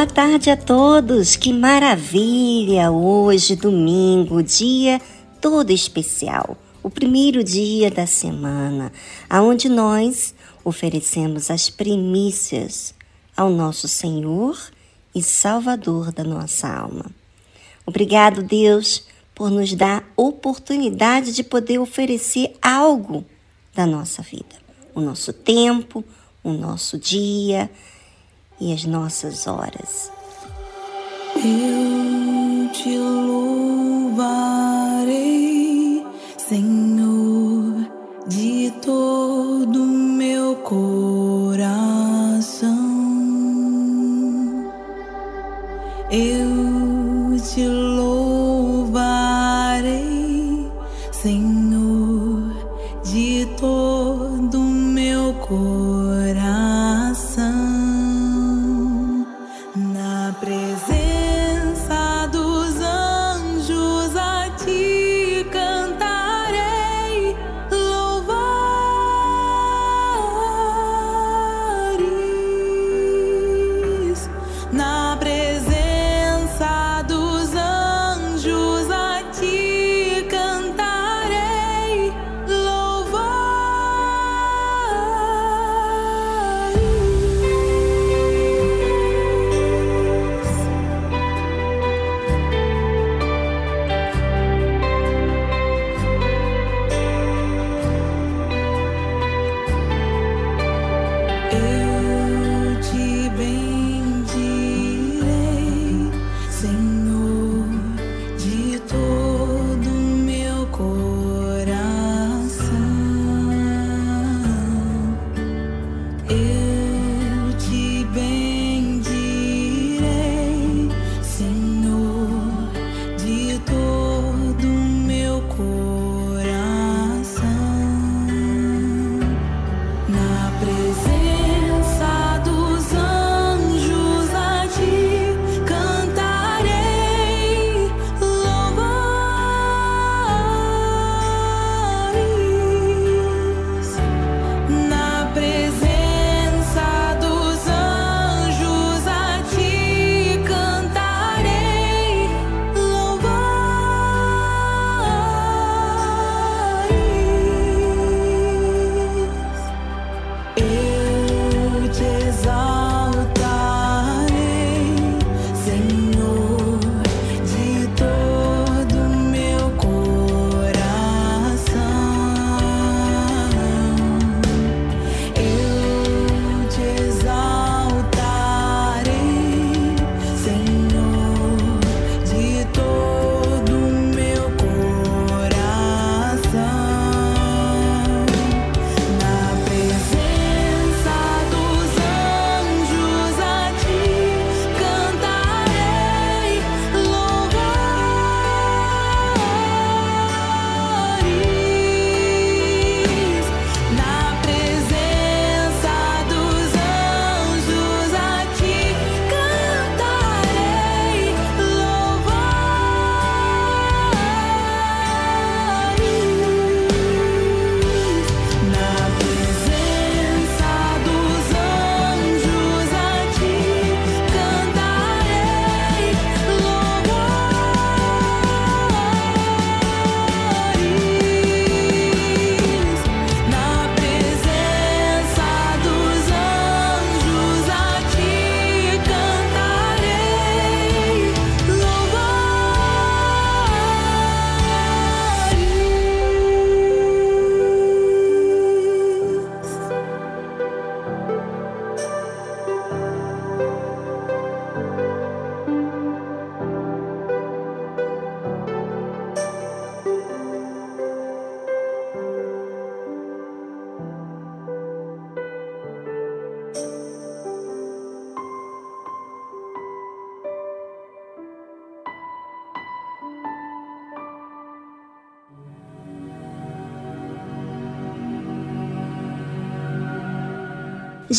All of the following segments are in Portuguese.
Boa tarde a todos, que maravilha! Hoje, domingo, dia todo especial, o primeiro dia da semana, aonde nós oferecemos as primícias ao nosso Senhor e Salvador da nossa alma. Obrigado, Deus, por nos dar oportunidade de poder oferecer algo da nossa vida, o nosso tempo, o nosso dia e as nossas horas. Eu te louvarei, Senhor, de todo meu coração. Eu te louvarei,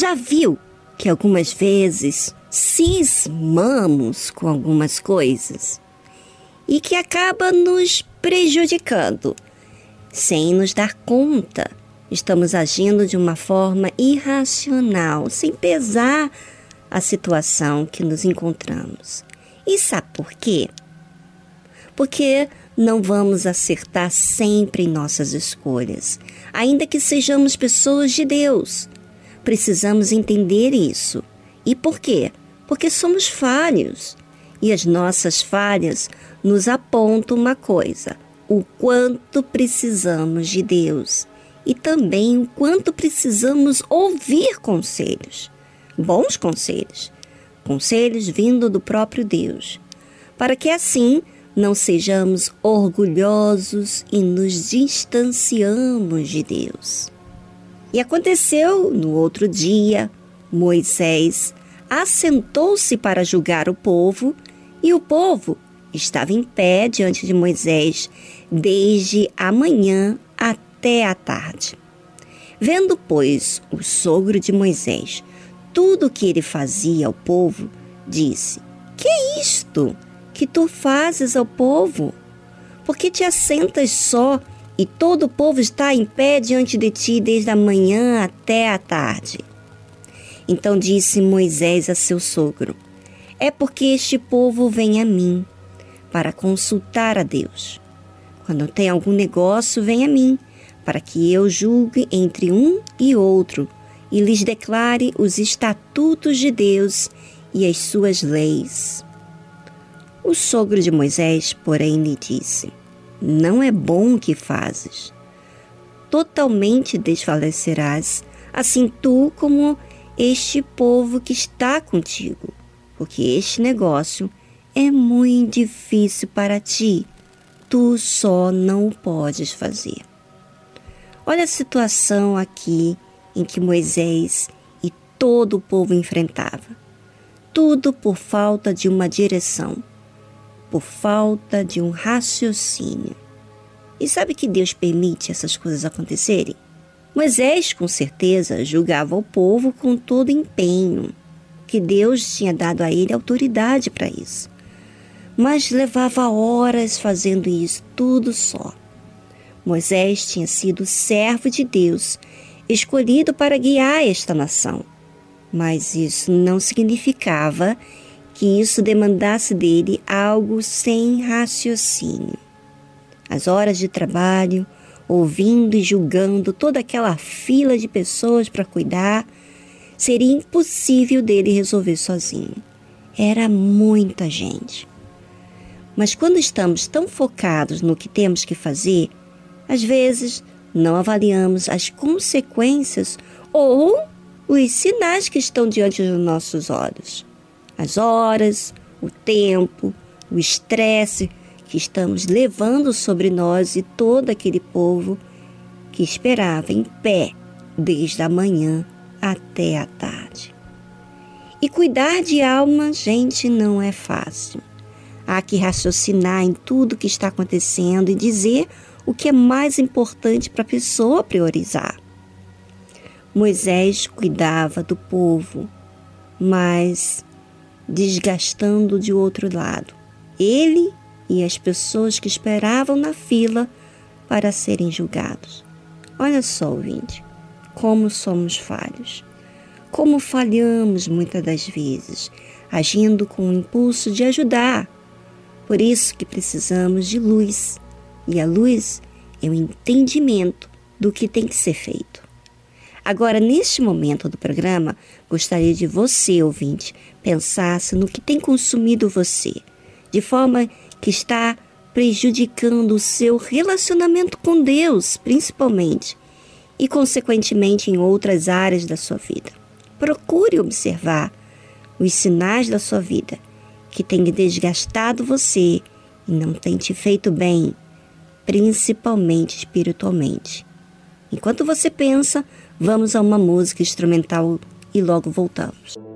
Já viu que algumas vezes cismamos com algumas coisas e que acaba nos prejudicando sem nos dar conta? Estamos agindo de uma forma irracional, sem pesar a situação que nos encontramos. E sabe por quê? Porque não vamos acertar sempre em nossas escolhas, ainda que sejamos pessoas de Deus. Precisamos entender isso. E por quê? Porque somos falhos. E as nossas falhas nos apontam uma coisa: o quanto precisamos de Deus e também o quanto precisamos ouvir conselhos, bons conselhos, conselhos vindo do próprio Deus, para que assim não sejamos orgulhosos e nos distanciamos de Deus. E aconteceu no outro dia, Moisés assentou-se para julgar o povo, e o povo estava em pé diante de Moisés desde a manhã até a tarde. Vendo, pois, o sogro de Moisés tudo o que ele fazia ao povo, disse: Que é isto que tu fazes ao povo? Porque te assentas só e todo o povo está em pé diante de ti desde a manhã até a tarde. Então disse Moisés a seu sogro: É porque este povo vem a mim para consultar a Deus. Quando tem algum negócio, vem a mim, para que eu julgue entre um e outro e lhes declare os estatutos de Deus e as suas leis. O sogro de Moisés, porém, lhe disse: Não é bom o que fazes. Totalmente desfalecerás, assim tu como este povo que está contigo, porque este negócio é muito difícil para ti, tu só não o podes fazer. Olha a situação aqui em que Moisés e todo o povo enfrentava. Tudo por falta de uma direção, por falta de um raciocínio. E sabe que Deus permite essas coisas acontecerem? Moisés, com certeza, julgava o povo com todo empenho, que Deus tinha dado a ele autoridade para isso. Mas levava horas fazendo isso tudo só. Moisés tinha sido servo de Deus, escolhido para guiar esta nação. Mas isso não significava que isso demandasse dele algo sem raciocínio. As horas de trabalho, ouvindo e julgando toda aquela fila de pessoas para cuidar, seria impossível dele resolver sozinho. Era muita gente. Mas quando estamos tão focados no que temos que fazer, às vezes, não avaliamos as consequências ou os sinais que estão diante dos nossos olhos. As horas, o tempo, o estresse que estamos levando sobre nós e todo aquele povo que esperava em pé desde a manhã até a tarde. E cuidar de alma, gente, não é fácil. Há que raciocinar em tudo que está acontecendo e dizer o que é mais importante para a pessoa priorizar. Moisés cuidava do povo, mas desgastando de outro lado. Ele e as pessoas que esperavam na fila para serem julgados. Olha só, ouvinte, como somos falhos. Como falhamos muitas das vezes, agindo com o impulso de ajudar. Por isso que precisamos de luz e a luz é o entendimento do que tem que ser feito. Agora, neste momento do programa, gostaria de você, ouvinte, pensasse no que tem consumido você, de forma que está prejudicando o seu relacionamento com Deus, principalmente, e consequentemente em outras áreas da sua vida. Procure observar os sinais da sua vida que têm desgastado você e não têm te feito bem principalmente espiritualmente. Enquanto você pensa, vamos a uma música instrumental e logo voltamos.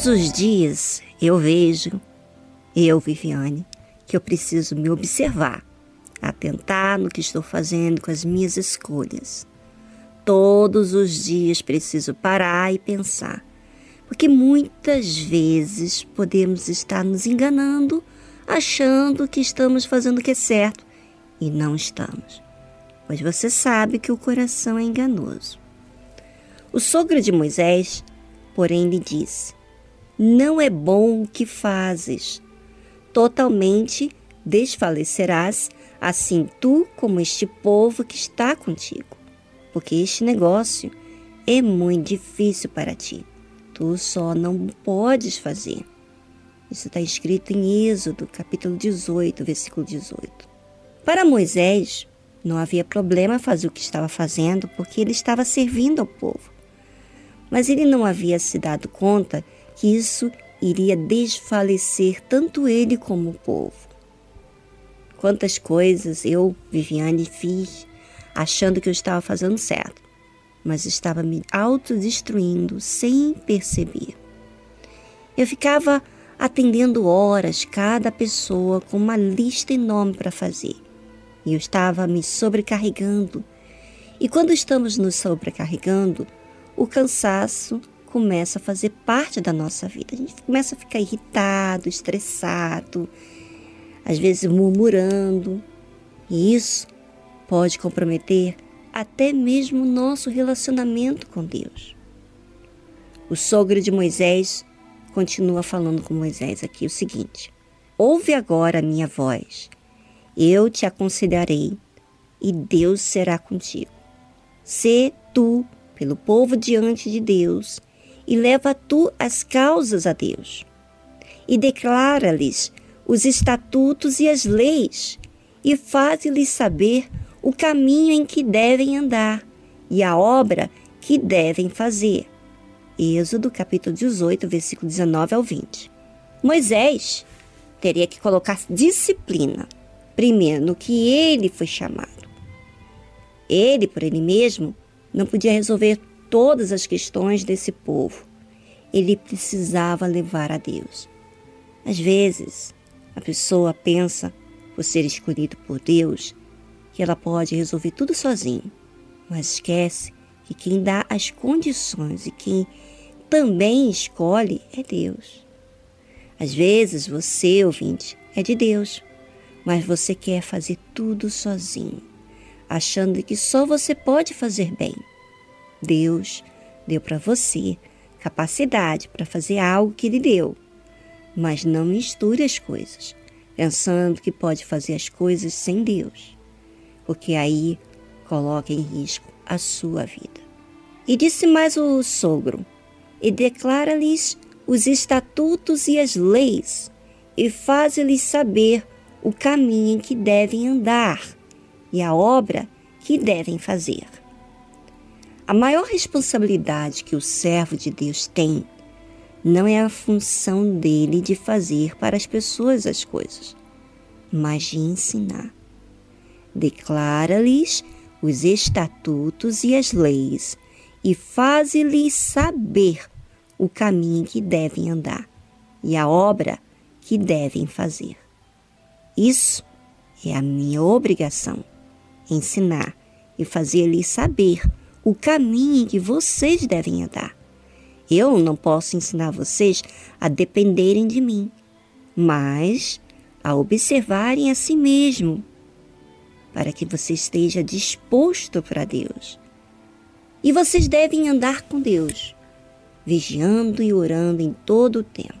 Todos os dias eu vejo, eu, Viviane, que eu preciso me observar, atentar no que estou fazendo com as minhas escolhas. Todos os dias preciso parar e pensar, porque muitas vezes podemos estar nos enganando, achando que estamos fazendo o que é certo e não estamos, pois você sabe que o coração é enganoso. O sogro de Moisés, porém, lhe disse: Não é bom o que fazes. Totalmente desfalecerás, assim tu como este povo que está contigo, porque este negócio é muito difícil para ti. Tu só não podes fazer. Isso está escrito em Êxodo, capítulo 18, versículo 18. Para Moisés, não havia problema fazer o que estava fazendo, porque ele estava servindo ao povo mas ele não havia se dado conta que isso iria desfalecer tanto ele como o povo. Quantas coisas eu, Viviane, fiz achando que eu estava fazendo certo, mas estava me autodestruindo sem perceber. Eu ficava atendendo horas cada pessoa com uma lista enorme para fazer. E eu estava me sobrecarregando. E quando estamos nos sobrecarregando, o cansaço começa a fazer parte da nossa vida. A gente começa a ficar irritado, estressado, às vezes murmurando. E isso pode comprometer até mesmo o nosso relacionamento com Deus. O sogro de Moisés continua falando com Moisés aqui o seguinte: Ouve agora a minha voz, eu te aconselharei, e Deus será contigo. Se tu pelo povo diante de Deus e leva tu as causas a Deus. E declara-lhes os estatutos e as leis e faz-lhes saber o caminho em que devem andar e a obra que devem fazer. Êxodo capítulo 18, versículo 19 ao 20. Moisés teria que colocar disciplina primeiro no que ele foi chamado. Ele, por ele mesmo, não podia resolver todas as questões desse povo. Ele precisava levar a Deus. Às vezes, a pessoa pensa, por ser escolhido por Deus, que ela pode resolver tudo sozinho, mas esquece que quem dá as condições e quem também escolhe é Deus. Às vezes você, ouvinte, é de Deus, mas você quer fazer tudo sozinho achando que só você pode fazer bem. Deus deu para você capacidade para fazer algo que Ele deu, mas não misture as coisas, pensando que pode fazer as coisas sem Deus, porque aí coloca em risco a sua vida. E disse mais o sogro: E declara-lhes os estatutos e as leis, e faz-lhes saber o caminho em que devem andar e a obra que devem fazer. A maior responsabilidade que o servo de Deus tem não é a função dele de fazer para as pessoas as coisas, mas de ensinar. Declara-lhes os estatutos e as leis e faz-lhes saber o caminho que devem andar e a obra que devem fazer. Isso é a minha obrigação ensinar e fazer-lhes saber o caminho em que vocês devem andar. Eu não posso ensinar vocês a dependerem de mim, mas a observarem a si mesmo, para que você esteja disposto para Deus. E vocês devem andar com Deus, vigiando e orando em todo o tempo.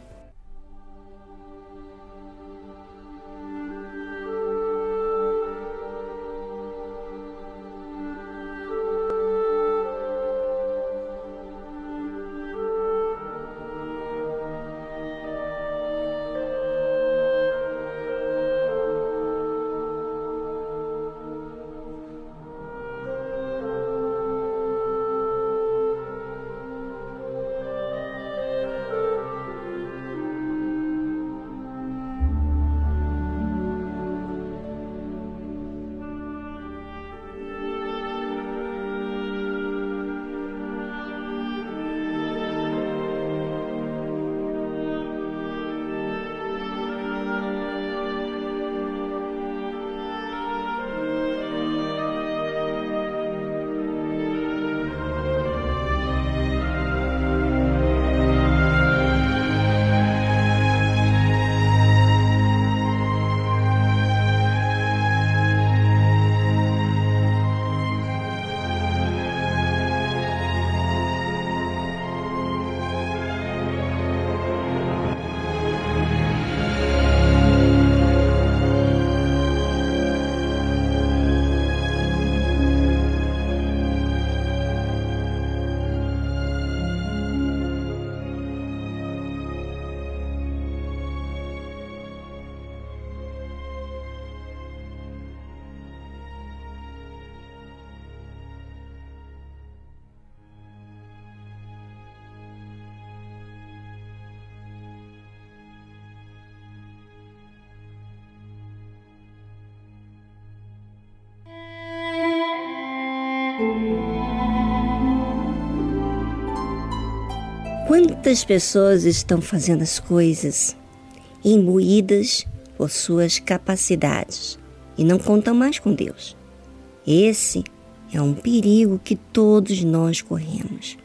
Quantas pessoas estão fazendo as coisas imbuídas por suas capacidades e não contam mais com Deus? Esse é um perigo que todos nós corremos.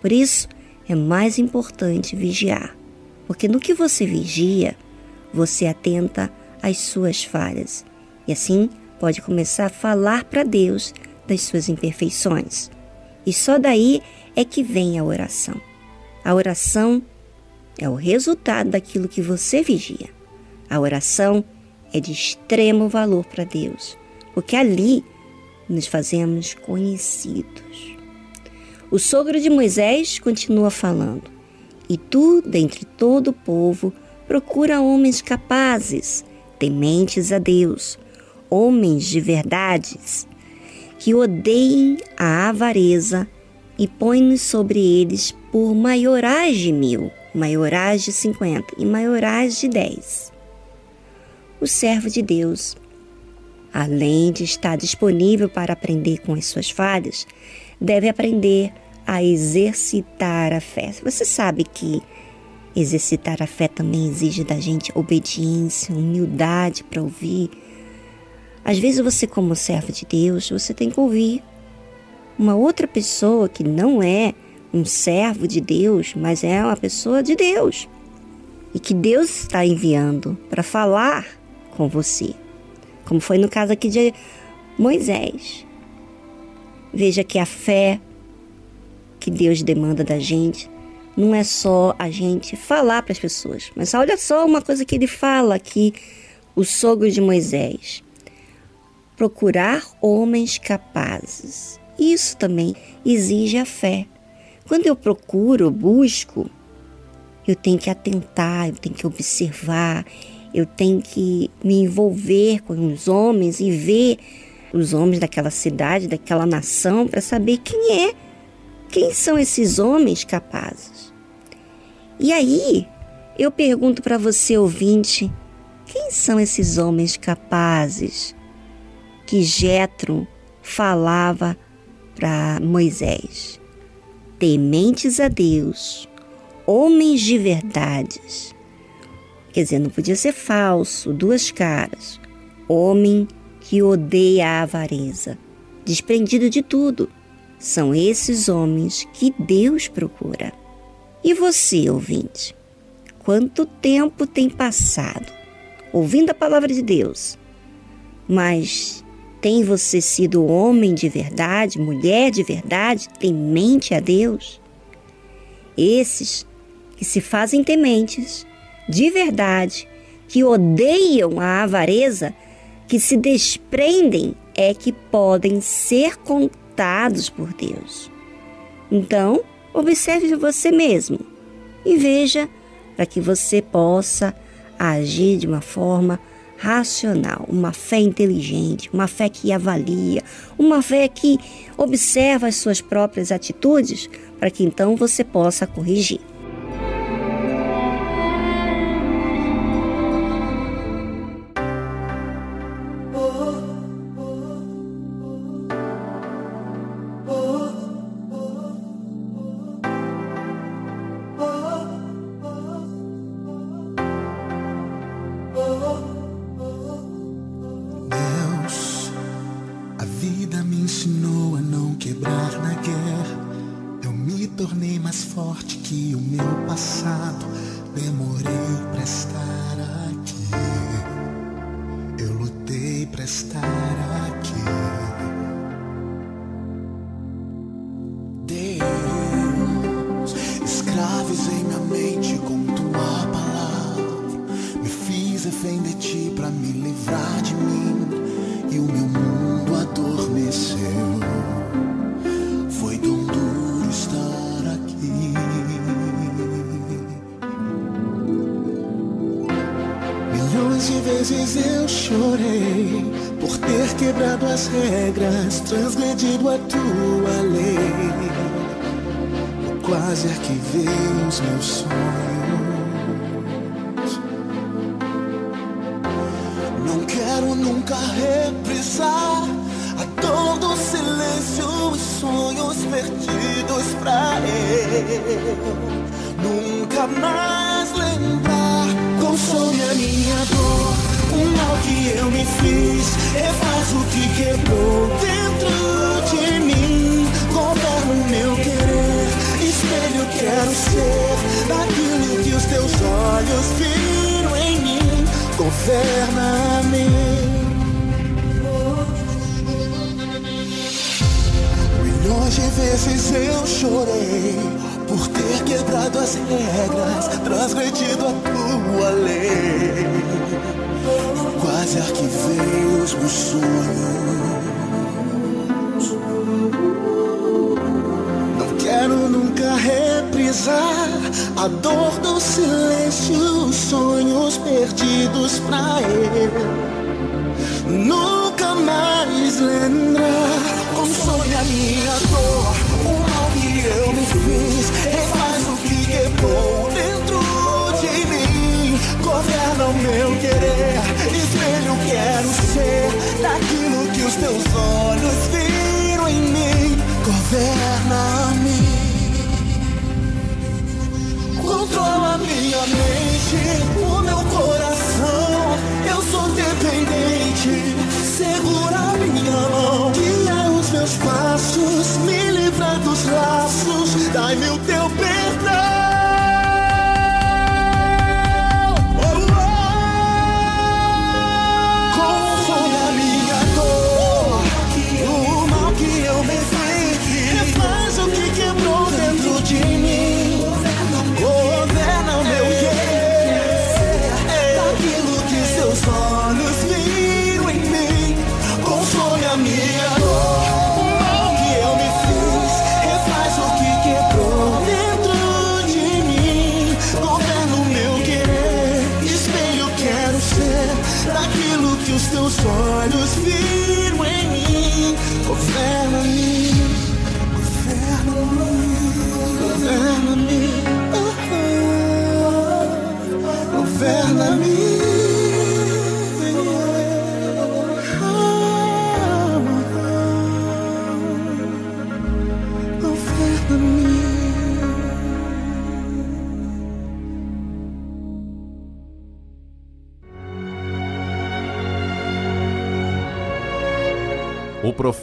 Por isso, é mais importante vigiar, porque no que você vigia, você atenta às suas falhas e assim pode começar a falar para Deus das suas imperfeições. E só daí é que vem a oração. A oração é o resultado daquilo que você vigia. A oração é de extremo valor para Deus, porque ali nos fazemos conhecidos. O sogro de Moisés continua falando: E tu, dentre todo o povo, procura homens capazes, tementes a Deus, homens de verdades, que odeiem a avareza e põe-nos sobre eles por maiorais de mil, maiorais de cinquenta e maiorais de dez. O servo de Deus além de estar disponível para aprender com as suas falhas, deve aprender a exercitar a fé. Você sabe que exercitar a fé também exige da gente obediência, humildade para ouvir. Às vezes você, como servo de Deus, você tem que ouvir uma outra pessoa que não é um servo de Deus, mas é uma pessoa de Deus e que Deus está enviando para falar com você como foi no caso aqui de Moisés. Veja que a fé que Deus demanda da gente não é só a gente falar para as pessoas, mas olha só uma coisa que ele fala aqui, o sogro de Moisés: procurar homens capazes. Isso também exige a fé. Quando eu procuro, busco, eu tenho que atentar, eu tenho que observar, eu tenho que me envolver com os homens e ver os homens daquela cidade, daquela nação, para saber quem é, quem são esses homens capazes. E aí, eu pergunto para você, ouvinte, quem são esses homens capazes que Jetro falava para Moisés? Tementes a Deus, homens de verdades Quer dizer, não podia ser falso, duas caras. Homem que odeia a avareza, desprendido de tudo. São esses homens que Deus procura. E você, ouvinte? Quanto tempo tem passado ouvindo a palavra de Deus? Mas tem você sido homem de verdade, mulher de verdade, temente a Deus? Esses que se fazem tementes de verdade, que odeiam a avareza, que se desprendem, é que podem ser contados por Deus. Então, observe você mesmo e veja para que você possa agir de uma forma racional, uma fé inteligente, uma fé que avalia, uma fé que observa as suas próprias atitudes, para que então você possa corrigir.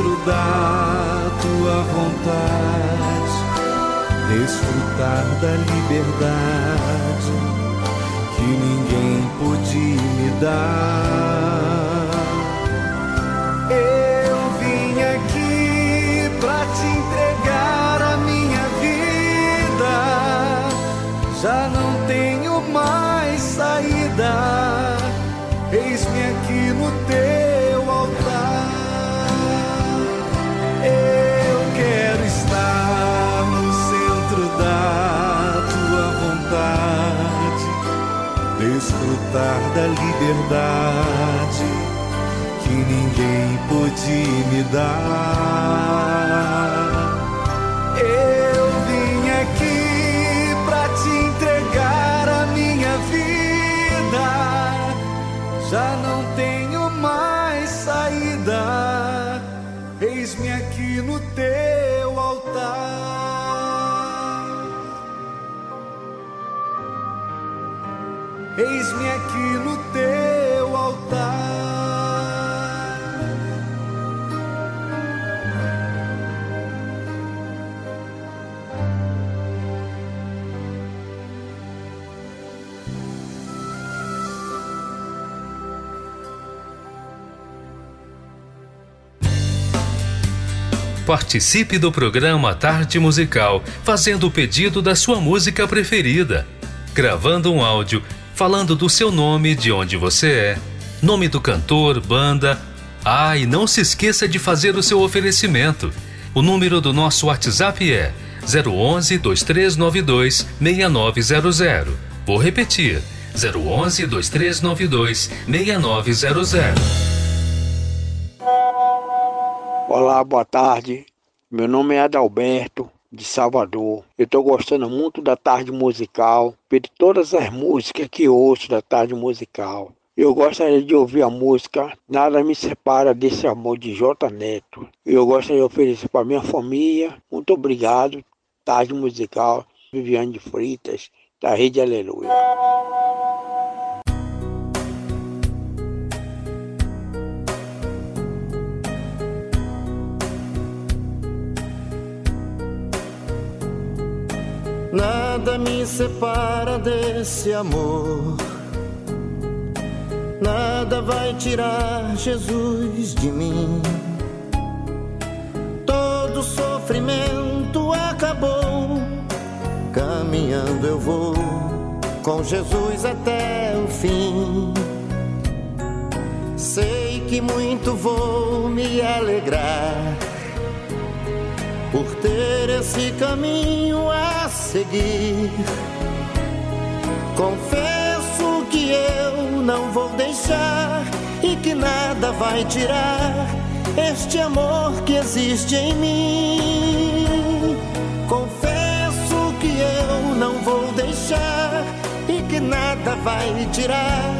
dentro da tua vontade, desfrutar da liberdade que ninguém podia me dar. desfrutar da liberdade que ninguém pôde me dar. Eu vim aqui pra te entregar a minha vida. Já não tenho mais saída. Eis-me aqui no teu altar. Eis-me aqui no teu altar. Participe do programa Tarde Musical, fazendo o pedido da sua música preferida. Gravando um áudio falando do seu nome, de onde você é, nome do cantor, banda. Ah, e não se esqueça de fazer o seu oferecimento. O número do nosso WhatsApp é 011 2392 6900. Vou repetir: 011 2392 6900. Olá, boa tarde. Meu nome é Adalberto, de Salvador. Eu estou gostando muito da tarde musical, de todas as músicas que ouço da tarde musical. Eu gostaria de ouvir a música Nada Me Separa Desse Amor de J Neto. Eu gostaria de oferecer para minha família. Muito obrigado. Tarde musical, Viviane de Fritas, da Rede Aleluia. Nada me separa desse amor. Nada vai tirar Jesus de mim. Todo sofrimento acabou. Caminhando eu vou com Jesus até o fim. Sei que muito vou me alegrar por ter esse caminho a seguir. Confesso que eu não vou deixar e que nada vai tirar este amor que existe em mim. Confesso que eu não vou deixar e que nada vai tirar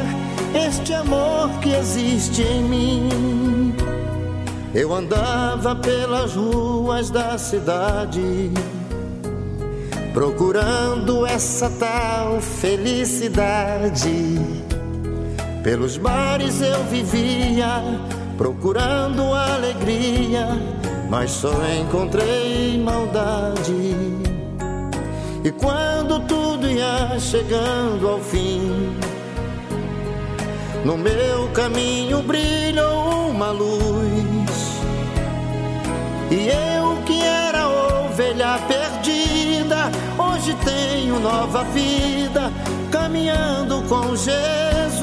este amor que existe em mim. Eu andava pelas ruas da cidade, procurando essa tal felicidade. Pelos bares eu vivia, procurando alegria, mas só encontrei maldade. E quando tudo ia chegando ao fim, no meu caminho brilhou uma luz. E eu que era ovelha perdida, hoje tenho nova vida, caminhando com Jesus.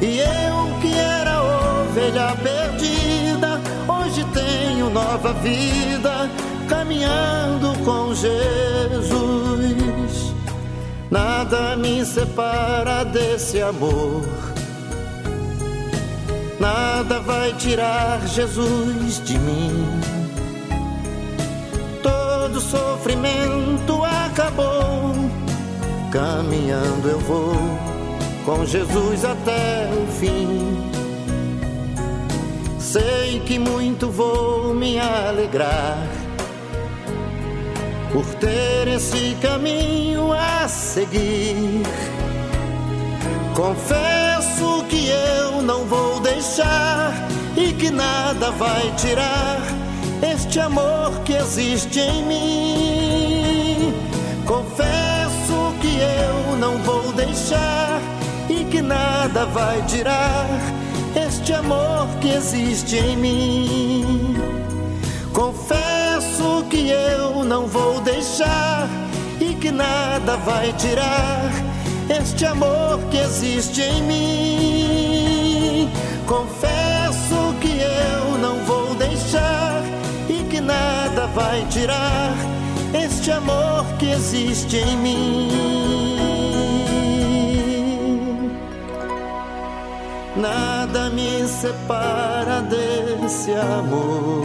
E eu que era ovelha perdida, hoje tenho nova vida, caminhando com Jesus. Nada me separa desse amor nada vai tirar Jesus de mim. Todo sofrimento acabou, caminhando eu vou com Jesus até o fim. Sei que muito vou me alegrar por ter esse caminho a seguir. Confesso que eu não vou deixar e que nada vai tirar este amor que existe em mim. Confesso que eu não vou deixar e que nada vai tirar este amor que existe em mim. Confesso que eu não vou deixar e que nada vai tirar este amor que existe em mim. Confesso que eu não vou deixar e que nada vai tirar este amor que existe em mim. Nada me separa desse amor.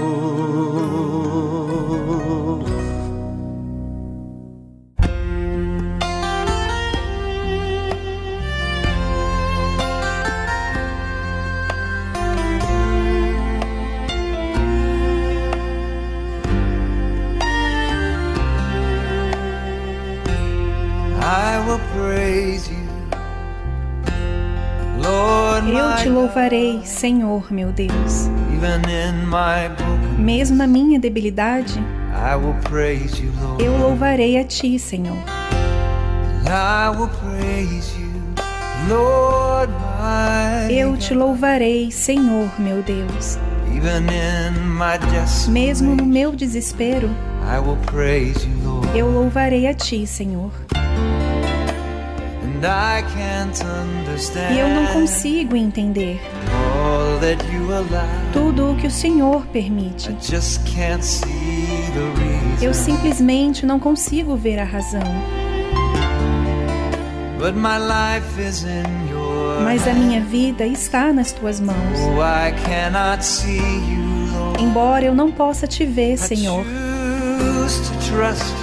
Eu te louvarei, Senhor meu Deus. Mesmo na minha debilidade, eu louvarei a ti, Senhor. Eu te louvarei, Senhor meu Deus. Mesmo no meu desespero, eu louvarei a Ti, Senhor. E eu não consigo entender tudo o que o Senhor permite. Eu simplesmente não consigo ver a razão. Mas a minha vida está nas tuas mãos. Embora eu não possa te ver, Senhor,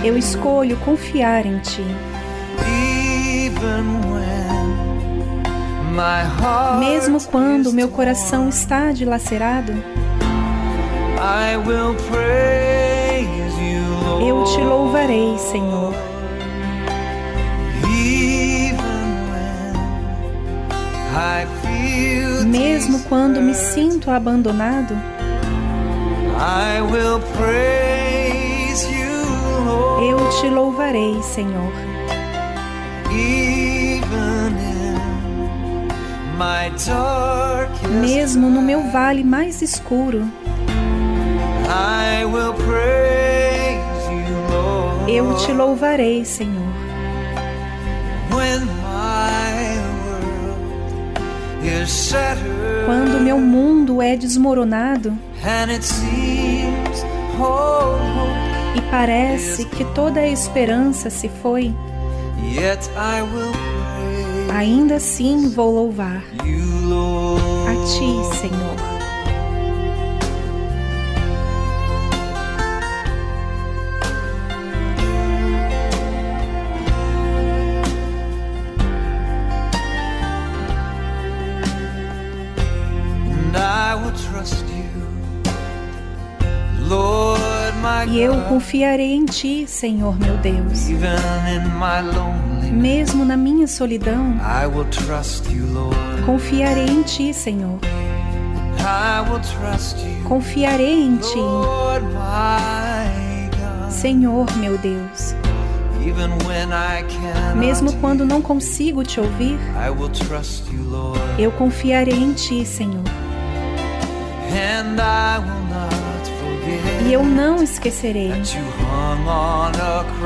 eu escolho confiar em Ti. Mesmo quando meu coração está dilacerado, eu te louvarei, Senhor. Mesmo quando me sinto abandonado, eu te louvarei, Senhor. Mesmo no meu vale mais escuro, eu te louvarei, Senhor. Quando meu mundo é desmoronado e parece que toda a esperança se foi, ainda assim vou louvar a Ti, Senhor. E eu confiarei em Ti, Senhor meu Deus. Mesmo na minha solidão, confiarei em Ti, Senhor. Confiarei em Ti, Senhor meu Deus. Mesmo quando não consigo te ouvir, eu confiarei em Ti, Senhor. E eu não esquecerei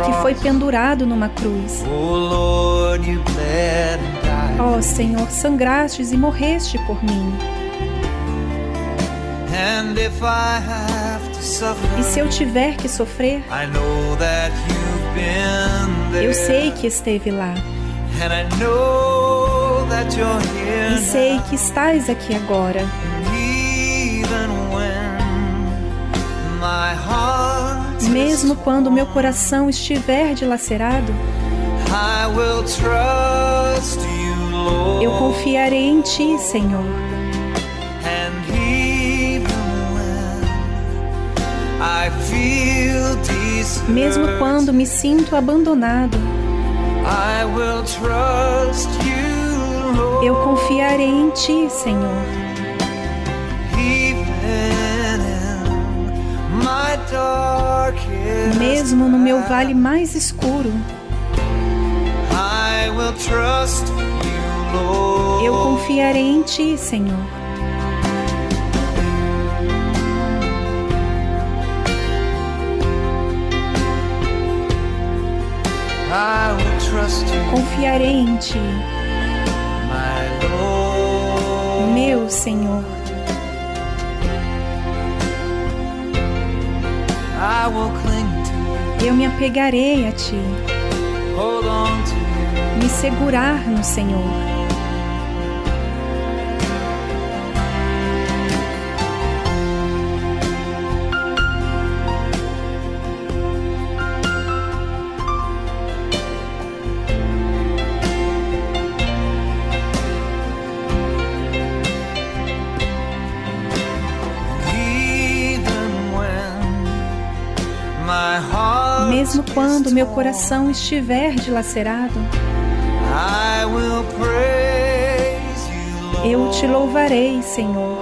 que foi pendurado numa cruz. Ó oh, Senhor, sangrastes e morreste por mim. E se eu tiver que sofrer, eu sei que esteve lá. E sei que estás aqui agora. Mesmo quando meu coração estiver dilacerado, eu confiarei em Ti, Senhor. Mesmo quando me sinto abandonado, eu confiarei em Ti, Senhor. Mesmo no meu vale mais escuro, eu confiarei em Ti, Senhor. Confiarei em Ti, meu Senhor. Eu me apegarei a ti. Me segurar no Senhor. Quando meu coração estiver dilacerado, eu te louvarei, Senhor.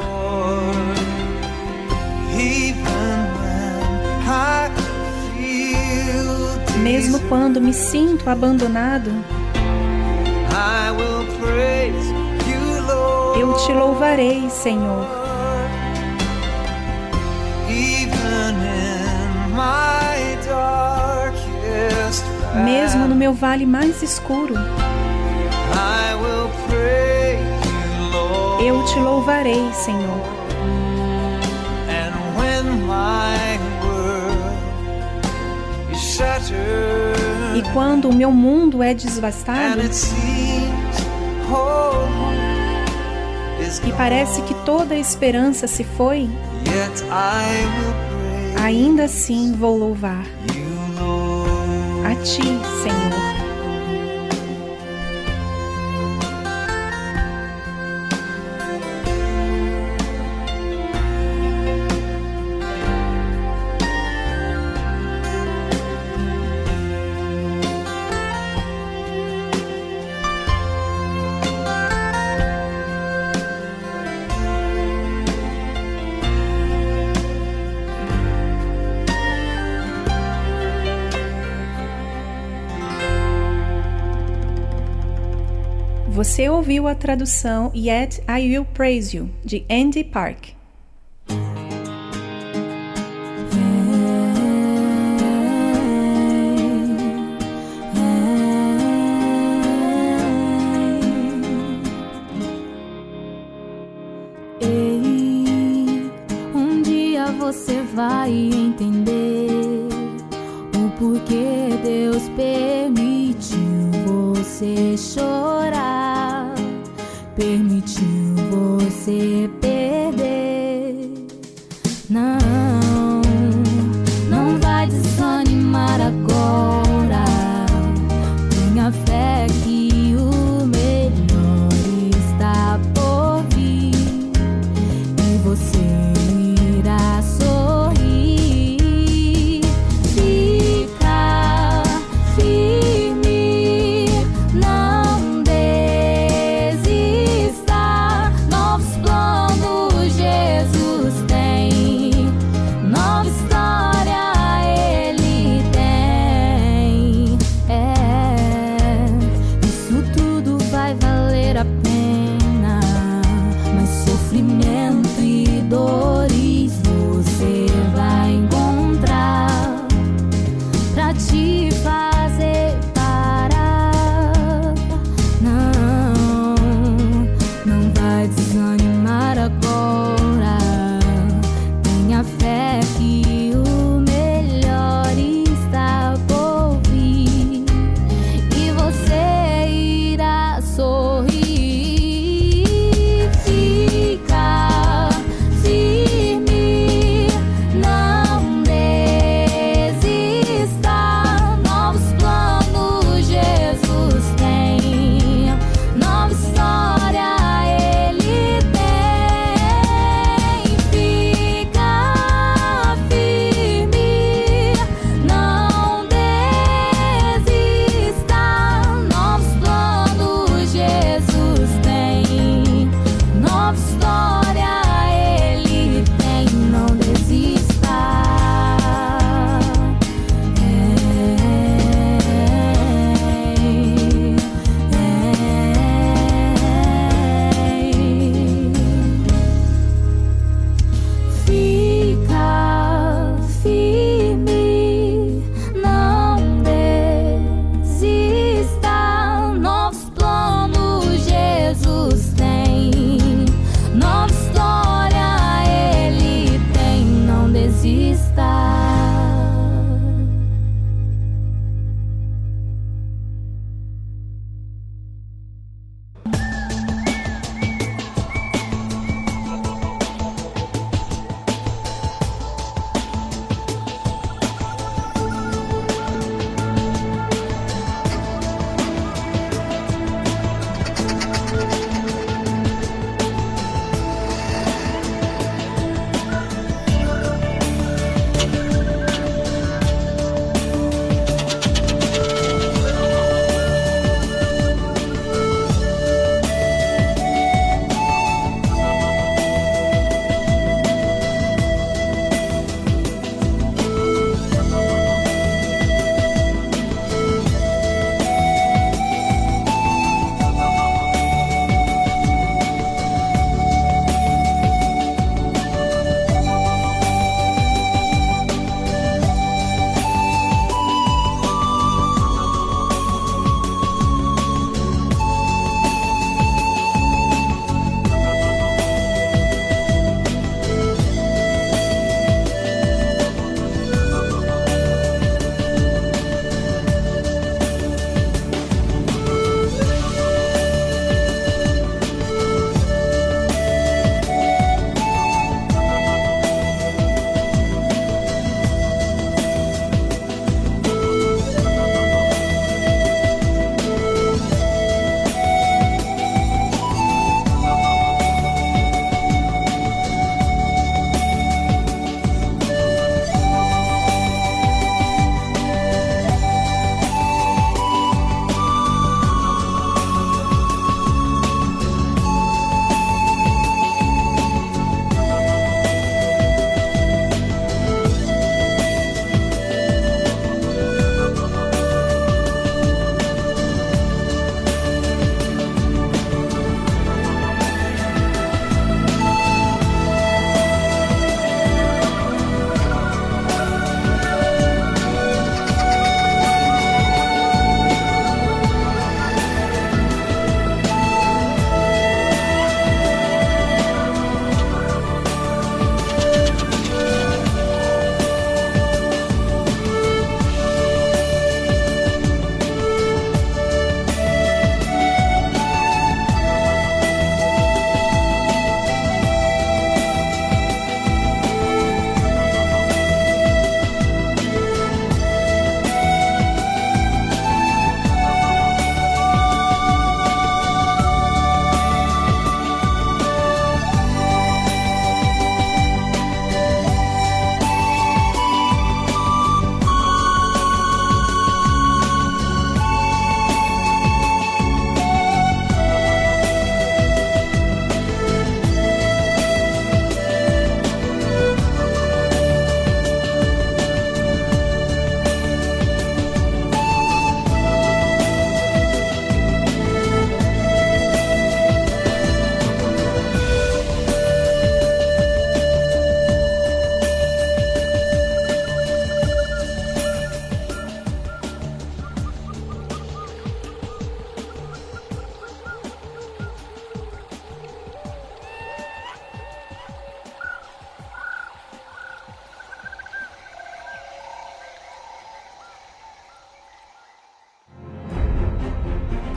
Mesmo quando me sinto abandonado, eu te louvarei, Senhor. Mesmo no meu vale mais escuro, eu te louvarei, Senhor. E quando o meu mundo é desvastado, e parece que toda a esperança se foi, ainda assim vou louvar Ti, Senhor. Você ouviu a tradução Yet I Will Praise You, de Andy Park.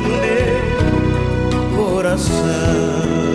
Vai embora.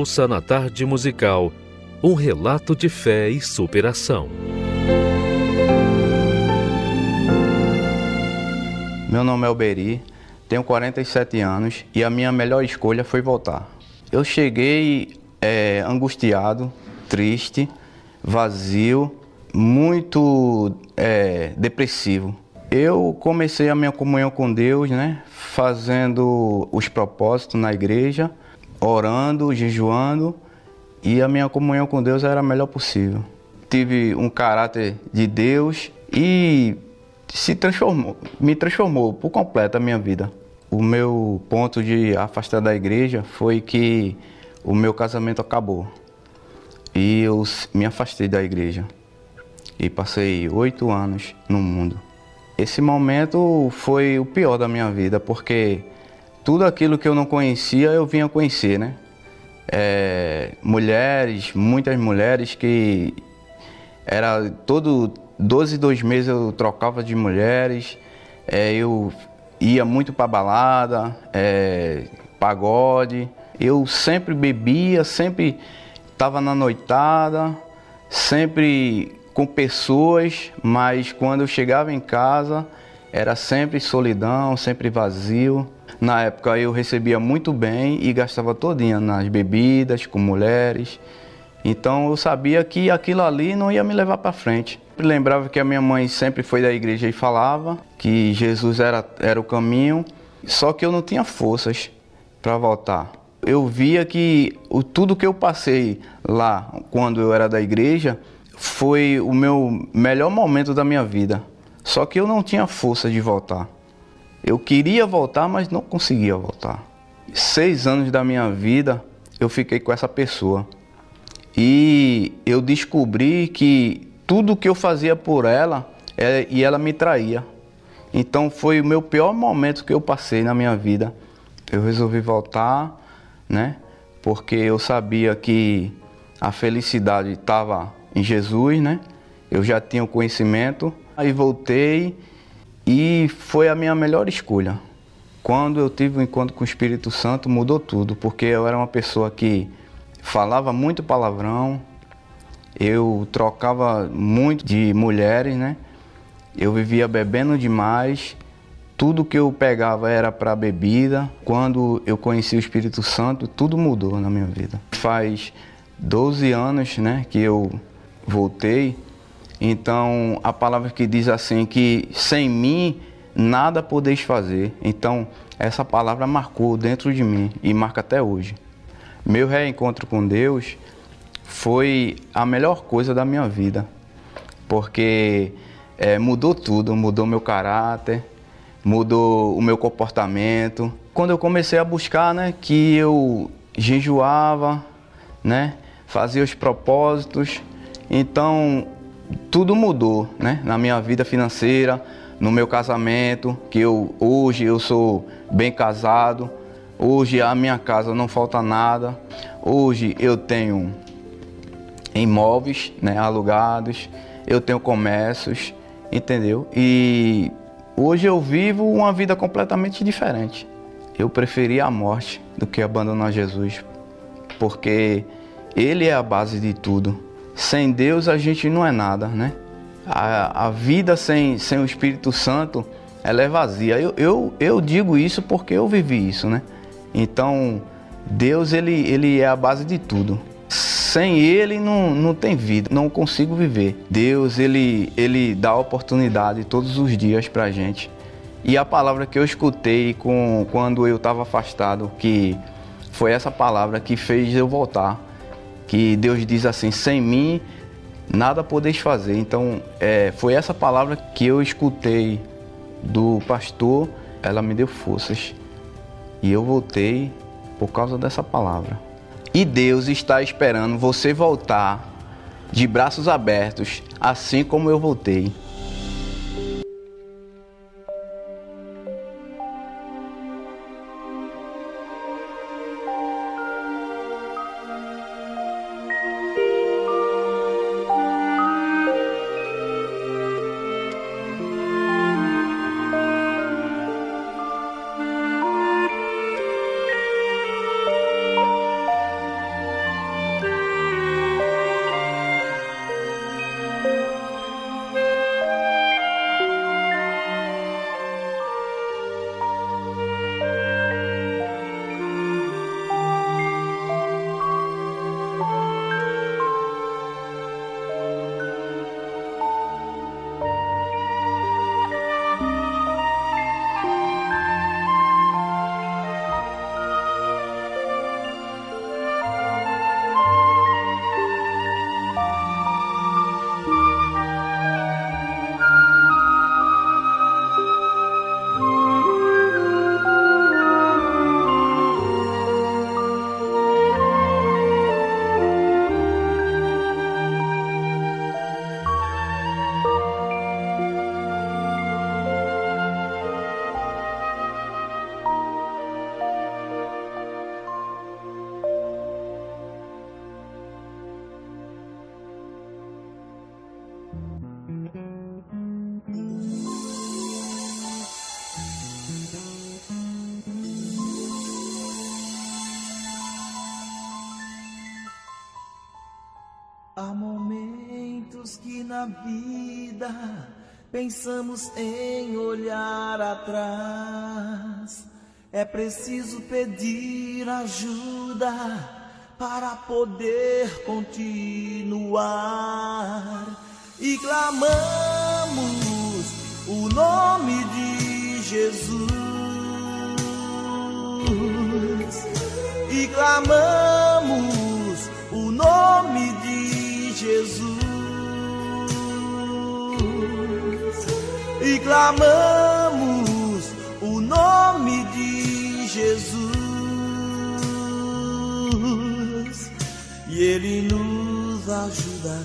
Ouça na tarde musical um relato de fé e superação. Meu nome é Alberi, tenho 47 anos e a minha melhor escolha foi voltar. Eu cheguei é, angustiado, triste, vazio, muito é, depressivo. Eu comecei a minha comunhão com Deus, né, fazendo os propósitos na igreja orando, jejuando e a minha comunhão com Deus era a melhor possível. Tive um caráter de Deus e se transformou, me transformou por completo a minha vida. O meu ponto de afastar da igreja foi que o meu casamento acabou e eu me afastei da igreja e passei oito anos no mundo. Esse momento foi o pior da minha vida porque tudo aquilo que eu não conhecia eu vinha conhecer, né? É, mulheres, muitas mulheres que era todo 12, dois meses eu trocava de mulheres, é, eu ia muito para balada, é, pagode, eu sempre bebia, sempre estava na noitada, sempre com pessoas, mas quando eu chegava em casa era sempre solidão, sempre vazio. Na época eu recebia muito bem e gastava todinha nas bebidas, com mulheres. Então eu sabia que aquilo ali não ia me levar para frente. Eu lembrava que a minha mãe sempre foi da igreja e falava que Jesus era, era o caminho, só que eu não tinha forças para voltar. Eu via que o, tudo que eu passei lá quando eu era da igreja foi o meu melhor momento da minha vida. Só que eu não tinha força de voltar. Eu queria voltar, mas não conseguia voltar. Seis anos da minha vida eu fiquei com essa pessoa. E eu descobri que tudo que eu fazia por ela, é, e ela me traía. Então foi o meu pior momento que eu passei na minha vida. Eu resolvi voltar, né? Porque eu sabia que a felicidade estava em Jesus, né? Eu já tinha o conhecimento Aí voltei e foi a minha melhor escolha. Quando eu tive o um encontro com o Espírito Santo, mudou tudo, porque eu era uma pessoa que falava muito palavrão, eu trocava muito de mulheres, né? Eu vivia bebendo demais, tudo que eu pegava era para bebida. Quando eu conheci o Espírito Santo, tudo mudou na minha vida. Faz 12 anos, né, que eu voltei então, a palavra que diz assim que sem mim nada podeis fazer. Então, essa palavra marcou dentro de mim e marca até hoje. Meu reencontro com Deus foi a melhor coisa da minha vida, porque é, mudou tudo, mudou meu caráter, mudou o meu comportamento. Quando eu comecei a buscar, né, que eu jejuava, né, fazia os propósitos, então tudo mudou, né? Na minha vida financeira, no meu casamento, que eu hoje eu sou bem casado. Hoje a minha casa não falta nada. Hoje eu tenho imóveis, né, alugados. Eu tenho comércios, entendeu? E hoje eu vivo uma vida completamente diferente. Eu preferi a morte do que abandonar Jesus, porque ele é a base de tudo. Sem Deus a gente não é nada, né? A, a vida sem, sem o Espírito Santo, ela é vazia. Eu, eu, eu digo isso porque eu vivi isso, né? Então, Deus, ele, ele é a base de tudo. Sem Ele não, não tem vida, não consigo viver. Deus, ele, ele dá oportunidade todos os dias pra gente. E a palavra que eu escutei com, quando eu estava afastado, que foi essa palavra que fez eu voltar que Deus diz assim: sem mim nada podeis fazer. Então, é, foi essa palavra que eu escutei do pastor, ela me deu forças. E eu voltei por causa dessa palavra. E Deus está esperando você voltar de braços abertos, assim como eu voltei. Em olhar atrás. É preciso pedir ajuda para poder continuar. E clamamos o nome de Jesus. E clamamos clamamos o nome de Jesus. E Ele nos ajuda a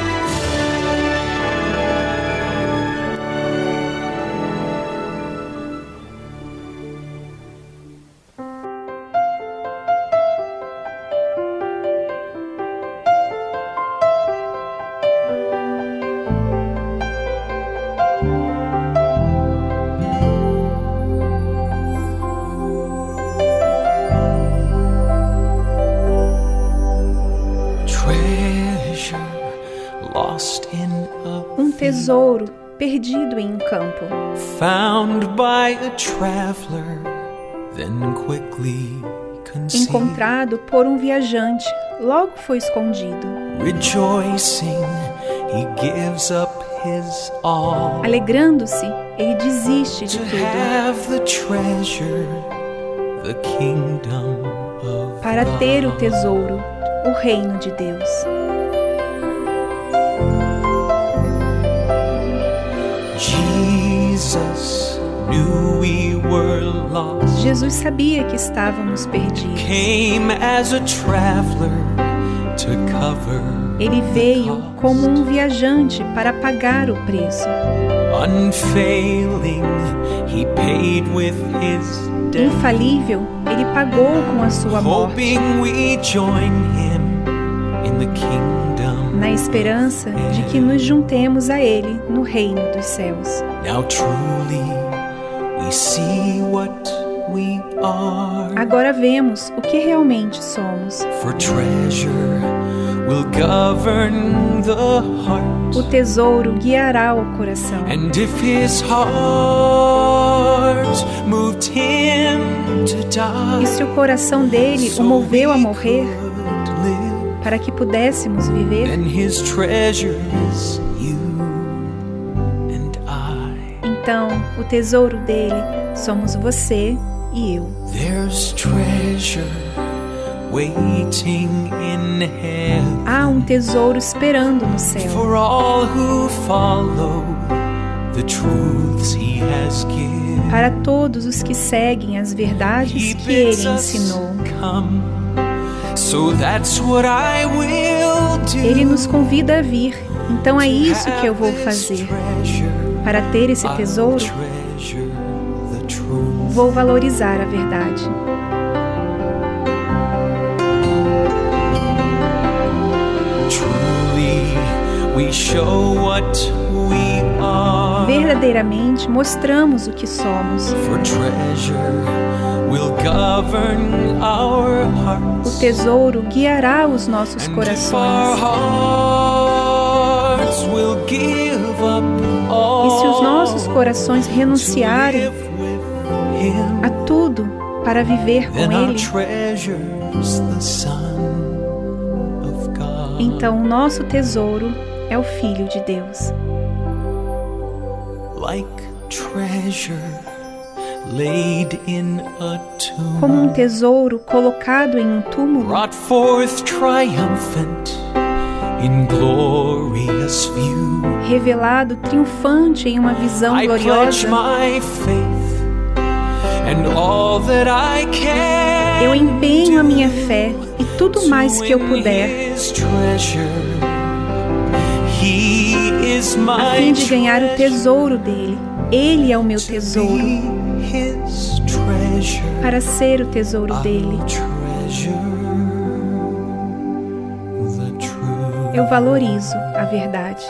Por um viajante, logo foi escondido. Rejoicing, he gives up his all. Alegrando-se, ele desiste de tudo para ter o tesouro, o reino de Deus. Jesus Jesus sabia que estávamos perdidos. Came as a traveler to cover. Ele veio como um viajante para pagar o preço. Infalível, ele pagou com a sua morte, na esperança de que nos juntemos a ele no reino dos céus. Now truly Agora vemos o que realmente somos. For treasure will govern the heart. O tesouro guiará o coração. And if his heart moved him to die, E se o coração dele o moveu a morrer para que pudéssemos viver, o tesouro dele somos você e eu. There's treasure waiting in heaven Há um tesouro esperando no céu for all who follow the truths he has given. para todos os que seguem as verdades que ele ensinou. come. So that's what I will do. Ele nos convida a vir, então é isso que eu vou fazer. Para ter esse tesouro, vou valorizar a verdade. Verdadeiramente mostramos o que somos. O tesouro guiará os nossos corações. Os nossos corações renunciarem a tudo para viver com Ele, então o nosso tesouro é o Filho de Deus. Como um tesouro colocado em um túmulo, brought forth triumphant in glorious view. Revelado triunfante em uma visão gloriosa, eu empenho a minha fé e tudo mais que eu puder. a fim de ganhar o tesouro dele. Ele é o meu tesouro. Para ser o tesouro dele, eu valorizo a verdade.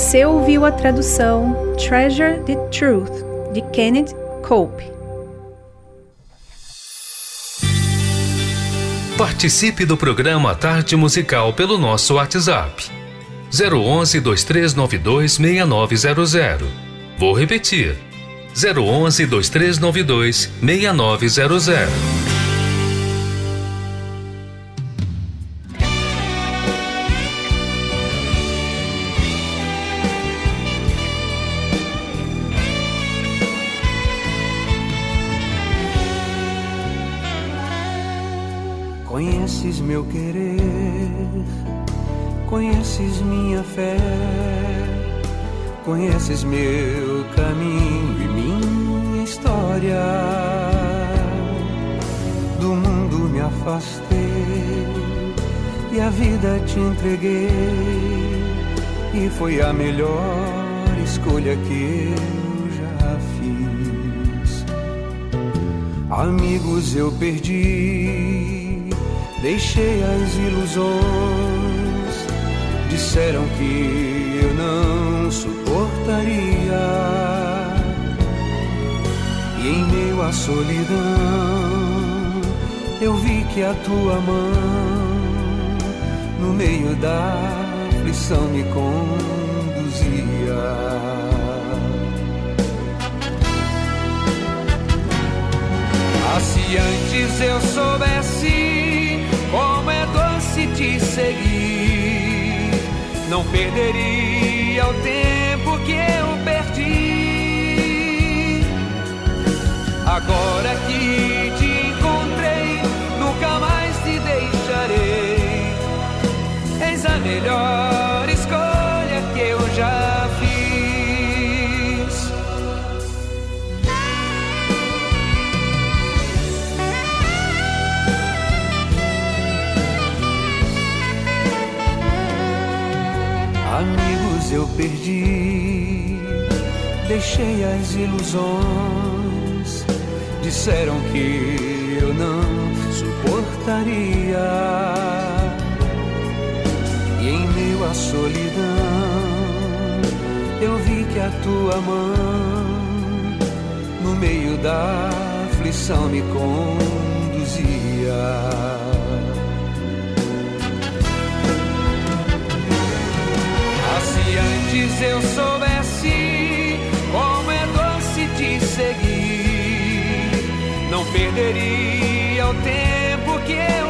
Você ouviu a tradução Treasure the Truth de Kenneth Cope. Participe do programa Tarde Musical pelo nosso WhatsApp. 011 2392 6900. Vou repetir. 011 2392 6900. Entreguei, e foi a melhor escolha que eu já fiz. Amigos eu perdi, deixei as ilusões. Disseram que eu não suportaria. E em meio à solidão, eu vi que a tua mão, no meio da aflição, me conduzia. Ah, se antes eu soubesse como é doce te seguir, não perderia o tempo que eu perdi. Agora que te encontrei, nunca mais te deixarei. A melhor escolha que eu já fiz. Amigos eu perdi, deixei as ilusões. Disseram que eu não suportaria. À solidão, eu vi que a tua mão, no meio da aflição, me conduzia. Ah, se antes eu soubesse como é doce te seguir, não perderia o tempo que eu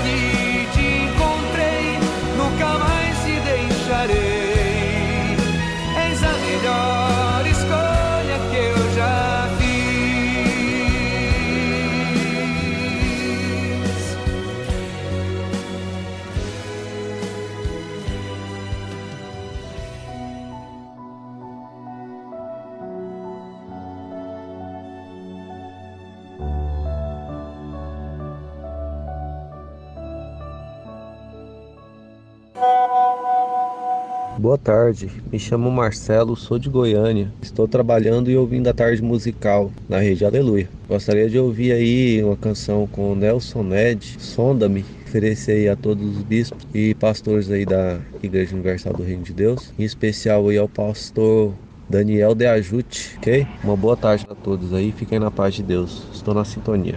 que deixarei. Tarde, me chamo Marcelo, sou de Goiânia. Estou trabalhando e ouvindo a tarde musical na rede Aleluia. Gostaria de ouvir aí uma canção com Nelson Ned, Sonda-me. Oferecer aí a todos os bispos e pastores aí da Igreja Universal do Reino de Deus, em especial aí ao pastor Daniel De Ajute, ok? Uma boa tarde a todos aí, fiquem na paz de Deus. Estou na sintonia.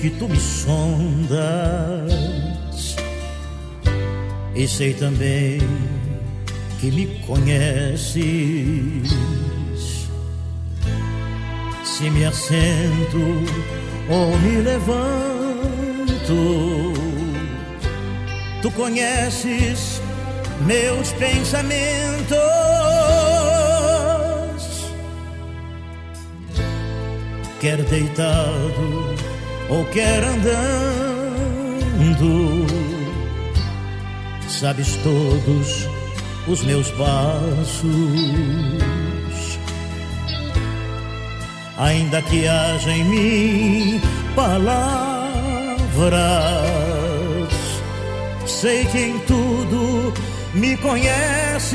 Que tu me sondas e sei também que me conheces. Se me assento ou me levanto, tu conheces meus pensamentos. quer deitado ou quer andando, sabes todos os meus passos, ainda que haja em mim palavras, sei que em tudo me conheces,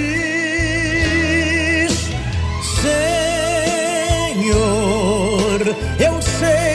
Senhor eu sei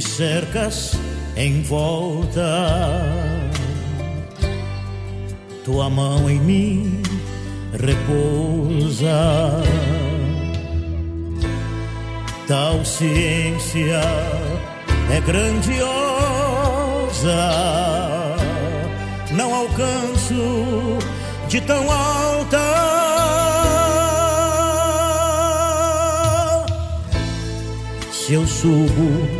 Me cercas em volta. Tua mão em mim repousa. Tal ciência é grandiosa, não alcanço de tão alta. Se eu subo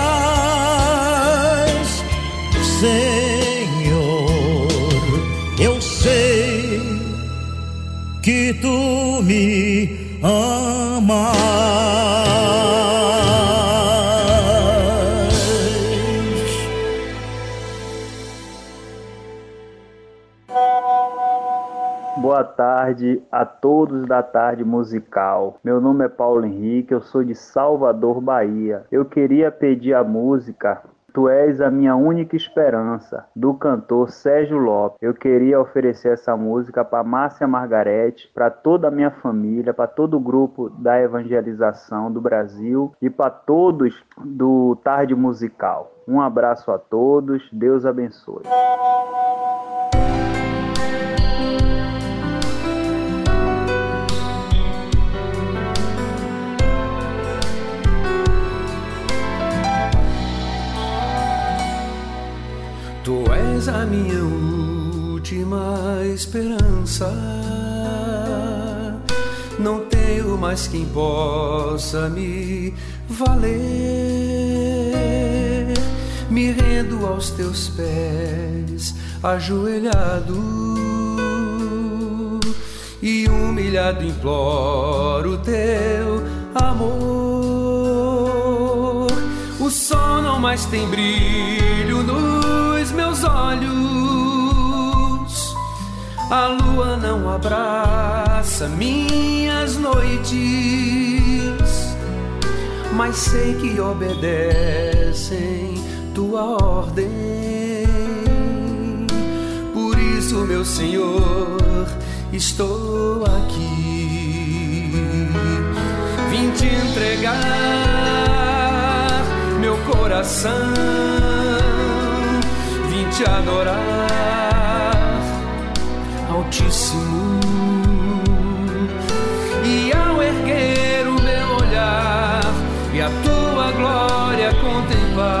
tu me amas. Boa tarde a todos da tarde musical. Meu nome é Paulo Henrique, eu sou de Salvador, Bahia. Eu queria pedir a música Tu és a minha única esperança, do cantor Sérgio Lopes. Eu queria oferecer essa música para Márcia Margarete, para toda a minha família, para todo o grupo da evangelização do Brasil e para todos do Tarde Musical. Um abraço a todos, Deus abençoe. Tu és a minha última esperança. Não tenho mais quem possa me valer. Me rendo aos teus pés, ajoelhado e humilhado imploro teu amor. O sol não mais tem brilho nos meus olhos, a lua não abraça minhas noites, mas sei que obedecem tua ordem. Por isso, meu Senhor, estou aqui. Vim te entregar coração, vim te adorar, Altíssimo. E ao erguer o meu olhar e a tua glória contemplar,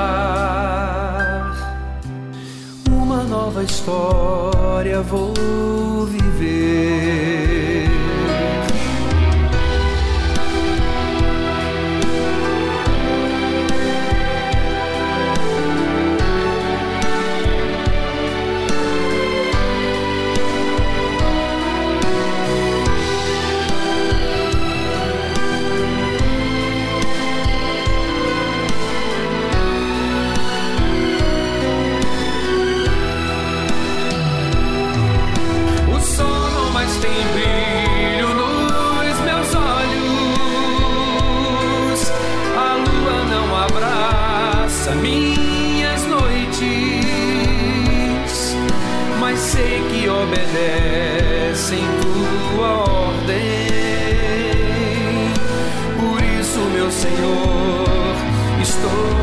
uma nova história vou obedecem tua ordem. Por isso, meu Senhor, estou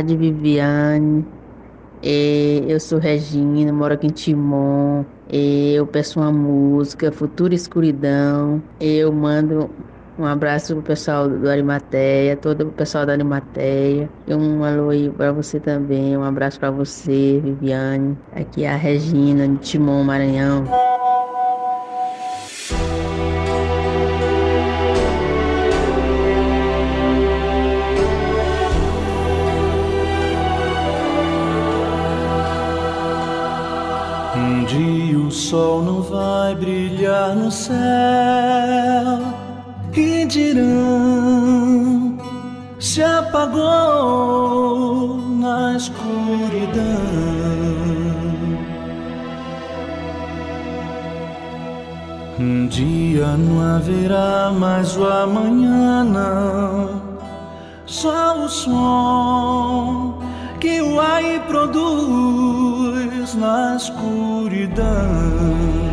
tarde, Viviane. É, Eu sou Regina, moro aqui em Timon. É, Eu peço uma música, Futura Escuridão. Eu mando um abraço pro pessoal do Arimateia, todo o pessoal da Arimateia. E um alô aí pra você também, um abraço pra você, Viviane. Aqui é a Regina, de Timon, Maranhão. No céu e dirão se apagou na escuridão. Um dia não haverá mais o amanhã, não. Só o som que o ar produz na escuridão.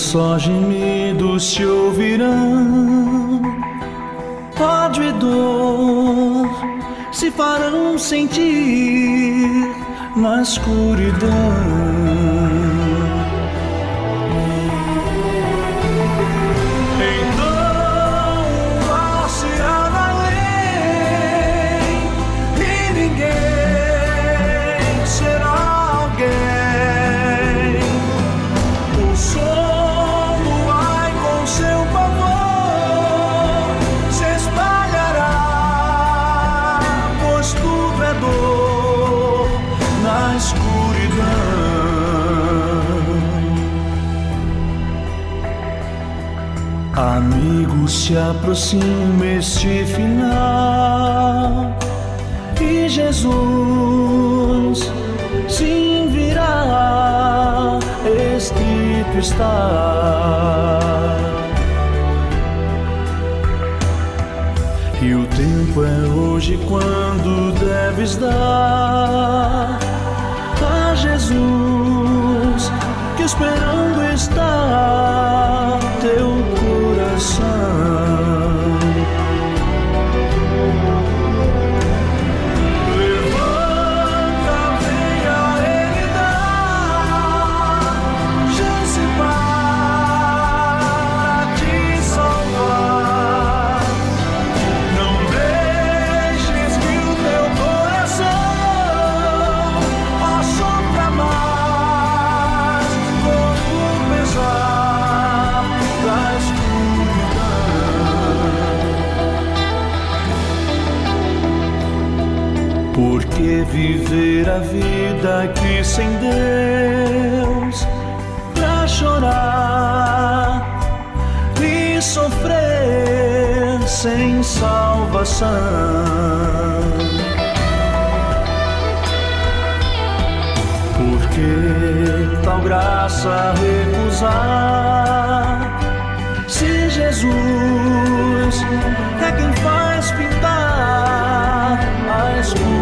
Só gemidos se ouvirão, ódio e dor se farão sentir na escuridão. Se aproxima este final e Jesus sim virá, escrito está. E o tempo é hoje quando deves dar a Jesus que esperando que viver a vida aqui sem Deus? Pra chorar e sofrer sem salvação. Por que tal graça recusar? Se Jesus é quem faz pintar a escura.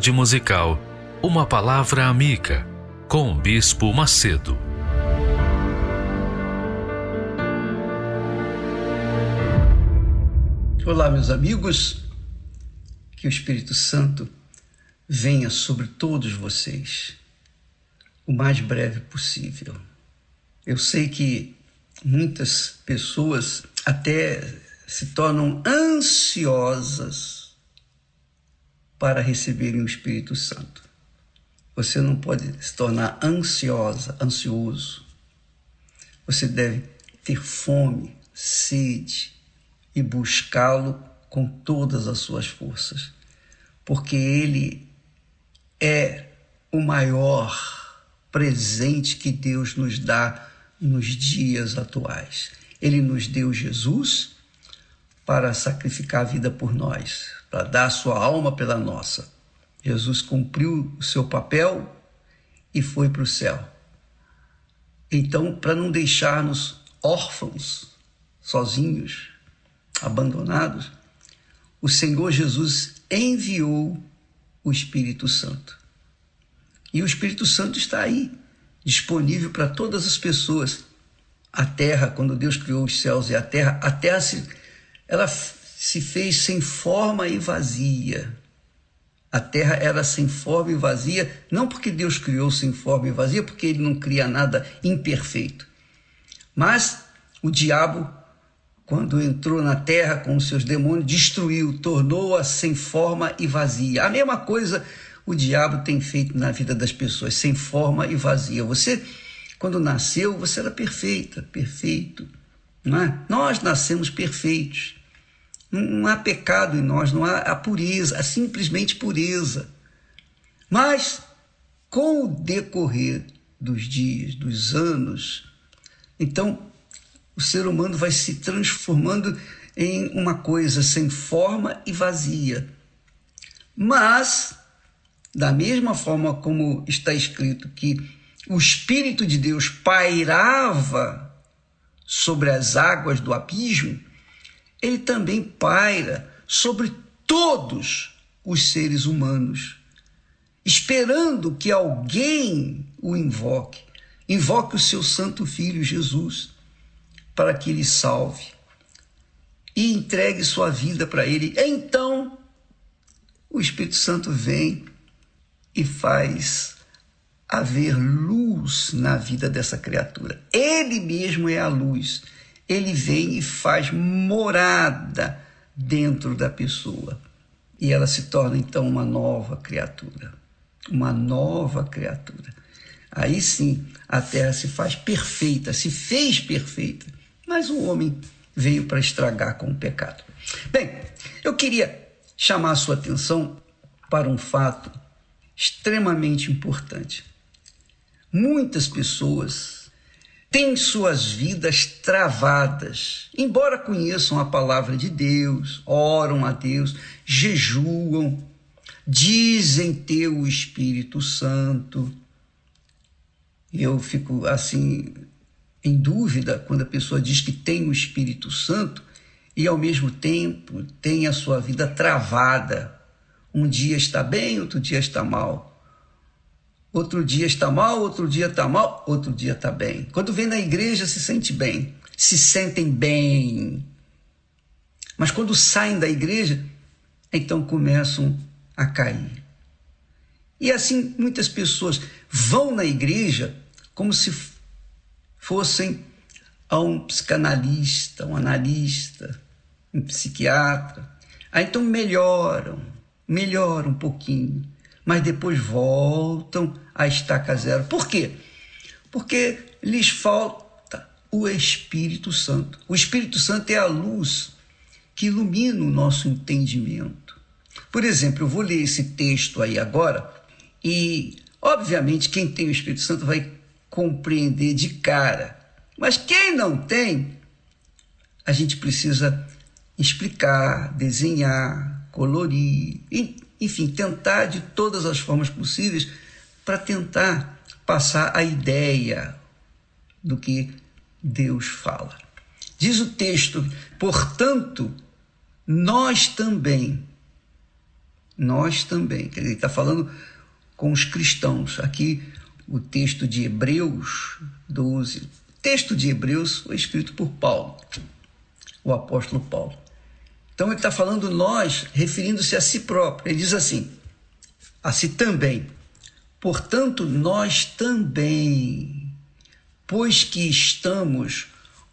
Tarde musical, uma palavra amiga com o Bispo Macedo. Olá, meus amigos. Que o Espírito Santo venha sobre todos vocês o mais breve possível. Eu sei que muitas pessoas até se tornam ansiosas para receberem o Espírito Santo. Você não pode se tornar ansiosa, ansioso. Você deve ter fome, sede e buscá-lo com todas as suas forças, porque ele é o maior presente que Deus nos dá nos dias atuais. Ele nos deu Jesus para sacrificar a vida por nós, para dar a sua alma pela nossa. Jesus cumpriu o seu papel e foi para o céu. Então, para não deixar-nos órfãos, sozinhos, abandonados, o Senhor Jesus enviou o Espírito Santo. E o Espírito Santo está aí, disponível para todas as pessoas. A terra, quando Deus criou os céus e a terra, a terra se, ela se fez sem forma e vazia. A terra era sem forma e vazia, não porque Deus criou sem forma e vazia, porque ele não cria nada imperfeito. Mas o diabo, quando entrou na terra com os seus demônios, destruiu, tornou-a sem forma e vazia. A mesma coisa o diabo tem feito na vida das pessoas, sem forma e vazia. Você, quando nasceu, você era perfeita, perfeito. Não é? Nós nascemos perfeitos. Não há pecado em nós, não há a pureza, há simplesmente pureza. Mas, com o decorrer dos dias, dos anos, então o ser humano vai se transformando em uma coisa sem forma e vazia. Mas, da mesma forma como está escrito que o Espírito de Deus pairava sobre as águas do abismo, ele também paira sobre todos os seres humanos, esperando que alguém o invoque, invoque o seu santo filho Jesus, para que ele salve e entregue sua vida para ele. Então, o Espírito Santo vem e faz haver luz na vida dessa criatura. Ele mesmo é a luz ele vem e faz morada dentro da pessoa. E ela se torna então uma nova criatura. Uma nova criatura. Aí sim a terra se faz perfeita, se fez perfeita, mas o homem veio para estragar com o pecado. Bem, eu queria chamar a sua atenção para um fato extremamente importante. Muitas pessoas têm suas vidas travadas, embora conheçam a palavra de Deus, oram a Deus, jejuam, dizem ter o Espírito Santo. Eu fico assim em dúvida quando a pessoa diz que tem o Espírito Santo e ao mesmo tempo tem a sua vida travada. Um dia está bem, outro dia está mal. Outro dia está mal, outro dia está mal, outro dia está bem. Quando vem na igreja, se sente bem, se sentem bem. Mas quando saem da igreja, então começam a cair. E assim muitas pessoas vão na igreja como se fossem a um psicanalista, um analista, um psiquiatra. Aí então melhoram, melhoram um pouquinho mas depois voltam à estaca zero. Por quê? Porque lhes falta o Espírito Santo. O Espírito Santo é a luz que ilumina o nosso entendimento. Por exemplo, eu vou ler esse texto aí agora e, obviamente, quem tem o Espírito Santo vai compreender de cara. Mas quem não tem, a gente precisa explicar, desenhar, colorir, enfim, tentar de todas as formas possíveis para tentar passar a ideia do que Deus fala. Diz o texto, portanto, nós também, nós também. Quer dizer, ele está falando com os cristãos. Aqui o texto de Hebreus 12. O texto de Hebreus foi escrito por Paulo, o apóstolo Paulo. Então ele está falando nós, referindo-se a si próprio. Ele diz assim: a si também. Portanto, nós também, pois que estamos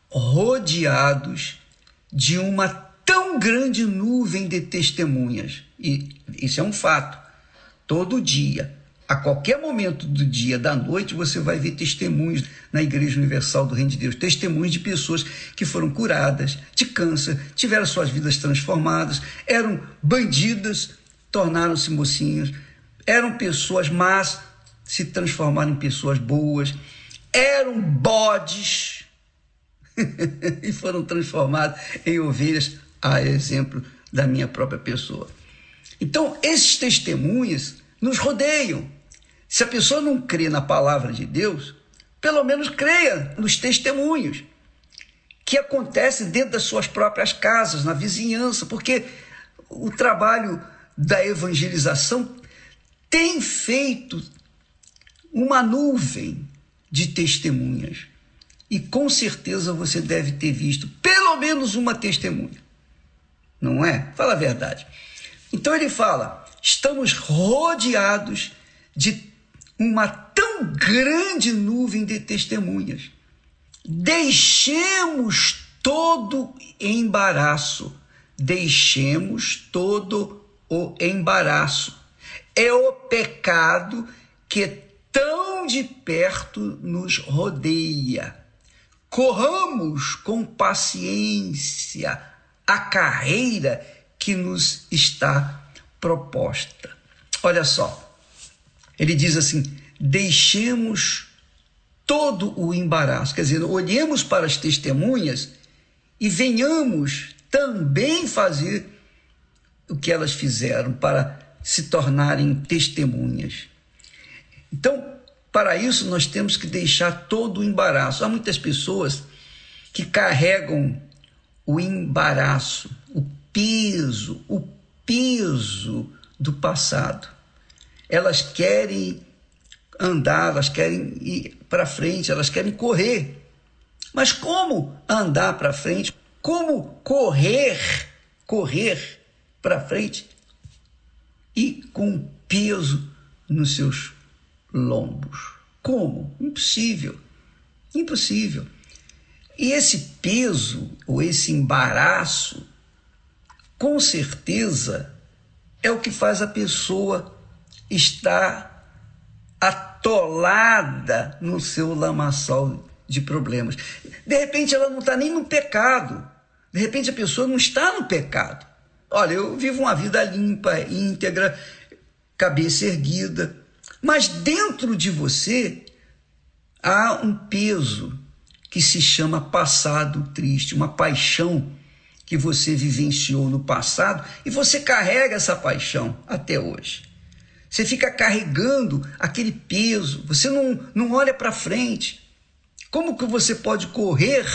rodeados de uma tão grande nuvem de testemunhas. E isso é um fato. Todo dia, a qualquer momento do dia, da noite, você vai ver testemunhos na Igreja Universal do Reino de Deus. Testemunhos de pessoas que foram curadas de câncer, tiveram suas vidas transformadas, eram bandidas, tornaram-se mocinhos, eram pessoas más, se transformaram em pessoas boas, eram bodes e foram transformados em ovelhas, a exemplo da minha própria pessoa. Então, esses testemunhos nos rodeiam. Se a pessoa não crê na palavra de Deus, pelo menos creia nos testemunhos que acontecem dentro das suas próprias casas, na vizinhança, porque o trabalho da evangelização tem feito uma nuvem de testemunhas. E com certeza você deve ter visto pelo menos uma testemunha. Não é? Fala a verdade. Então ele fala: estamos rodeados de uma tão grande nuvem de testemunhas. Deixemos todo embaraço, deixemos todo o embaraço. É o pecado que tão de perto nos rodeia. Corramos com paciência a carreira que nos está proposta. Olha só, ele diz assim: deixemos todo o embaraço, quer dizer, olhemos para as testemunhas e venhamos também fazer o que elas fizeram para se tornarem testemunhas. Então, para isso, nós temos que deixar todo o embaraço. Há muitas pessoas que carregam o embaraço, o peso, o peso do passado. Elas querem andar, elas querem ir para frente, elas querem correr. Mas como andar para frente? Como correr, correr para frente e com peso nos seus lombos? Como? Impossível. Impossível. E esse peso ou esse embaraço, com certeza, é o que faz a pessoa estar atolada no seu lamaçal de problemas. De repente ela não está nem no pecado. De repente a pessoa não está no pecado. Olha, eu vivo uma vida limpa, íntegra, cabeça erguida. Mas dentro de você há um peso que se chama passado triste, uma paixão que você vivenciou no passado e você carrega essa paixão até hoje. Você fica carregando aquele peso, você não, não olha para frente. Como que você pode correr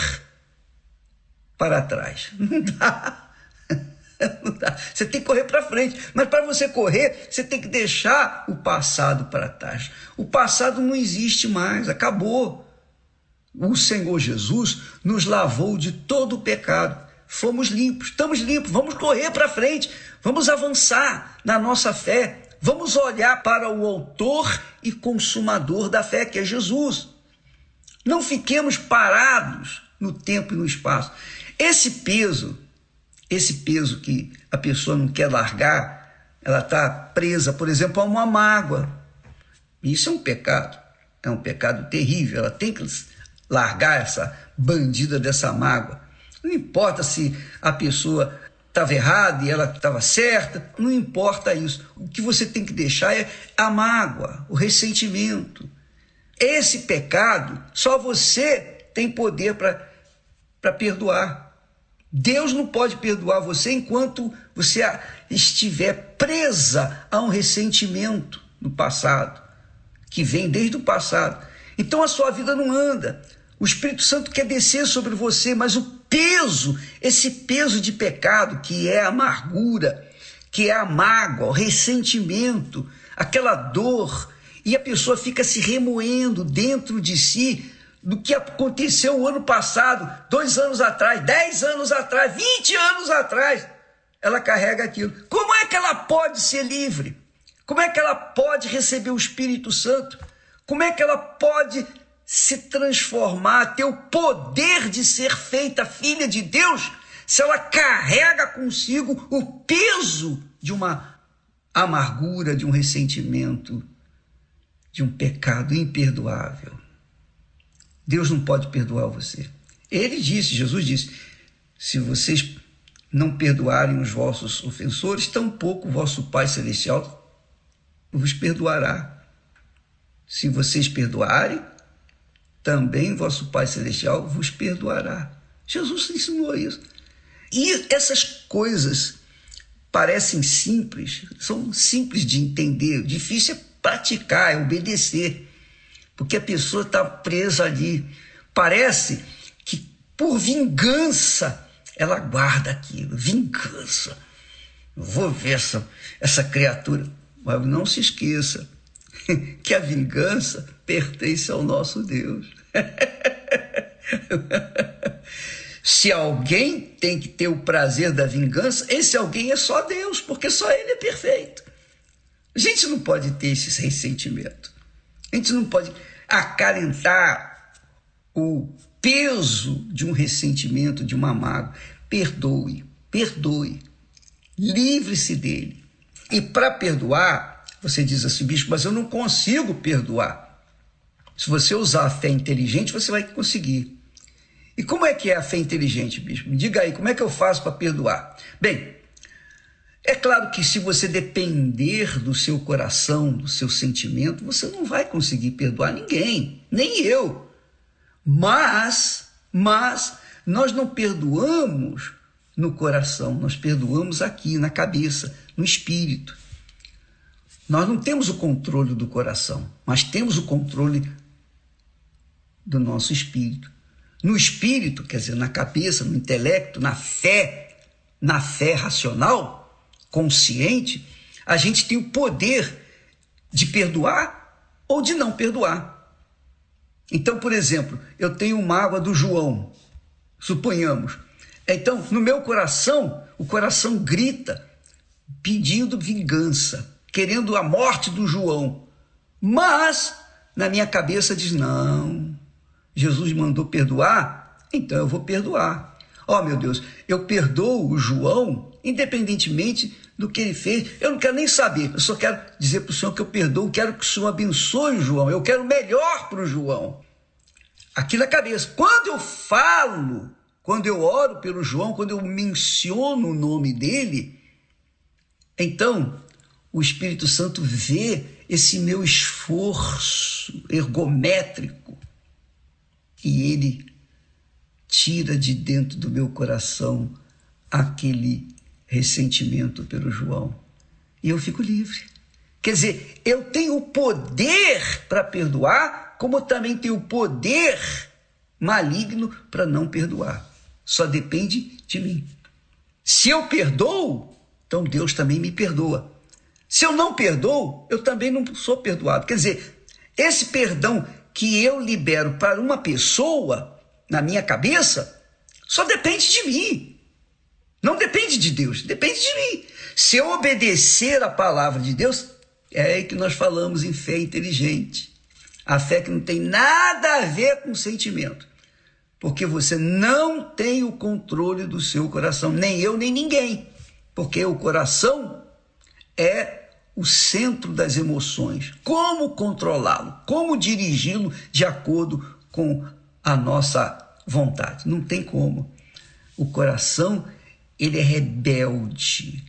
para trás? Não dá. Não dá. Você tem que correr para frente. Mas para você correr, você tem que deixar o passado para trás. O passado não existe mais, acabou. O Senhor Jesus nos lavou de todo o pecado. Fomos limpos, estamos limpos, vamos correr para frente, vamos avançar na nossa fé, vamos olhar para o Autor e Consumador da fé, que é Jesus. Não fiquemos parados no tempo e no espaço. Esse peso, esse peso que a pessoa não quer largar, ela está presa, por exemplo, a uma mágoa. Isso é um pecado, é um pecado terrível. Ela tem que largar essa bandida dessa mágoa. Não importa se a pessoa estava errada e ela estava certa, não importa isso. O que você tem que deixar é a mágoa, o ressentimento. Esse pecado, só você tem poder para perdoar. Deus não pode perdoar você enquanto você estiver presa a um ressentimento no passado, que vem desde o passado. Então a sua vida não anda. O Espírito Santo quer descer sobre você, mas o peso, esse peso de pecado, que é a amargura, que é a mágoa, o ressentimento, aquela dor, e a pessoa fica se remoendo dentro de si do que aconteceu o ano passado, dois anos atrás, dez anos atrás, vinte anos atrás. Ela carrega aquilo. Como é que ela pode ser livre? Como é que ela pode receber o Espírito Santo? Como é que ela pode se transformar, ter o poder de ser feita filha de Deus, se ela carrega consigo o peso de uma amargura, de um ressentimento, de um pecado imperdoável? Deus não pode perdoar você. Ele disse, Jesus disse: se vocês não perdoarem os vossos ofensores, tampouco vosso Pai Celestial vos perdoará. Se vocês perdoarem, também vosso Pai Celestial vos perdoará. Jesus ensinou isso. E essas coisas parecem simples, são simples de entender, difícil é praticar, é obedecer, porque a pessoa está presa ali. Parece que por vingança ela guarda aquilo, vingança. vou ver essa, essa criatura. Mas não se esqueça que a vingança pertence ao nosso Deus. Se alguém tem que ter o prazer da vingança, esse alguém é só Deus, porque só Ele é perfeito. A gente não pode ter esse ressentimento. A gente não pode acalentar o peso de um ressentimento, de uma mágoa. Perdoe, perdoe. Livre-se dele. E para perdoar, você diz assim, bispo, mas eu não consigo perdoar. Se você usar a fé inteligente, você vai conseguir. E como é que é a fé inteligente, bispo? Me diga aí, como é que eu faço para perdoar? Bem, é claro que se você depender do seu coração, do seu sentimento, você não vai conseguir perdoar ninguém, nem eu. Mas, mas nós não perdoamos no coração, nós perdoamos aqui na cabeça, no espírito. Nós não temos o controle do coração, mas temos o controle do nosso espírito. No espírito, quer dizer, na cabeça, no intelecto, na fé, na fé racional, consciente, a gente tem o poder de perdoar ou de não perdoar. Então, por exemplo, eu tenho mágoa do João, suponhamos. Então, no meu coração, o coração grita pedindo vingança, querendo a morte do João. Mas, na minha cabeça diz: não, Jesus mandou perdoar, então eu vou perdoar. Ó oh, meu Deus, eu perdoo o João, independentemente do que ele fez. Eu não quero nem saber, eu só quero dizer para o Senhor que eu perdoo, quero que o Senhor abençoe o João, eu quero melhor para o João. Aqui na cabeça. Quando eu falo, quando eu oro pelo João, quando eu menciono o nome dele, então o Espírito Santo vê esse meu esforço ergométrico e ele tira de dentro do meu coração aquele ressentimento pelo João. E eu fico livre. Quer dizer, eu tenho o poder para perdoar, como também tenho o poder maligno para não perdoar. Só depende de mim. Se eu perdoo, então Deus também me perdoa. Se eu não perdoo, eu também não sou perdoado. Quer dizer, esse perdão que eu libero para uma pessoa na minha cabeça só depende de mim. Não depende de Deus, depende de mim. Se eu obedecer a palavra de Deus, é aí que nós falamos em fé inteligente. A fé que não tem nada a ver com sentimento. Porque você não tem o controle do seu coração, nem eu, nem ninguém. Porque o coração é o centro das emoções. Como controlá-lo? Como dirigi-lo de acordo com a nossa vontade? Não tem como. O coração, ele é rebelde.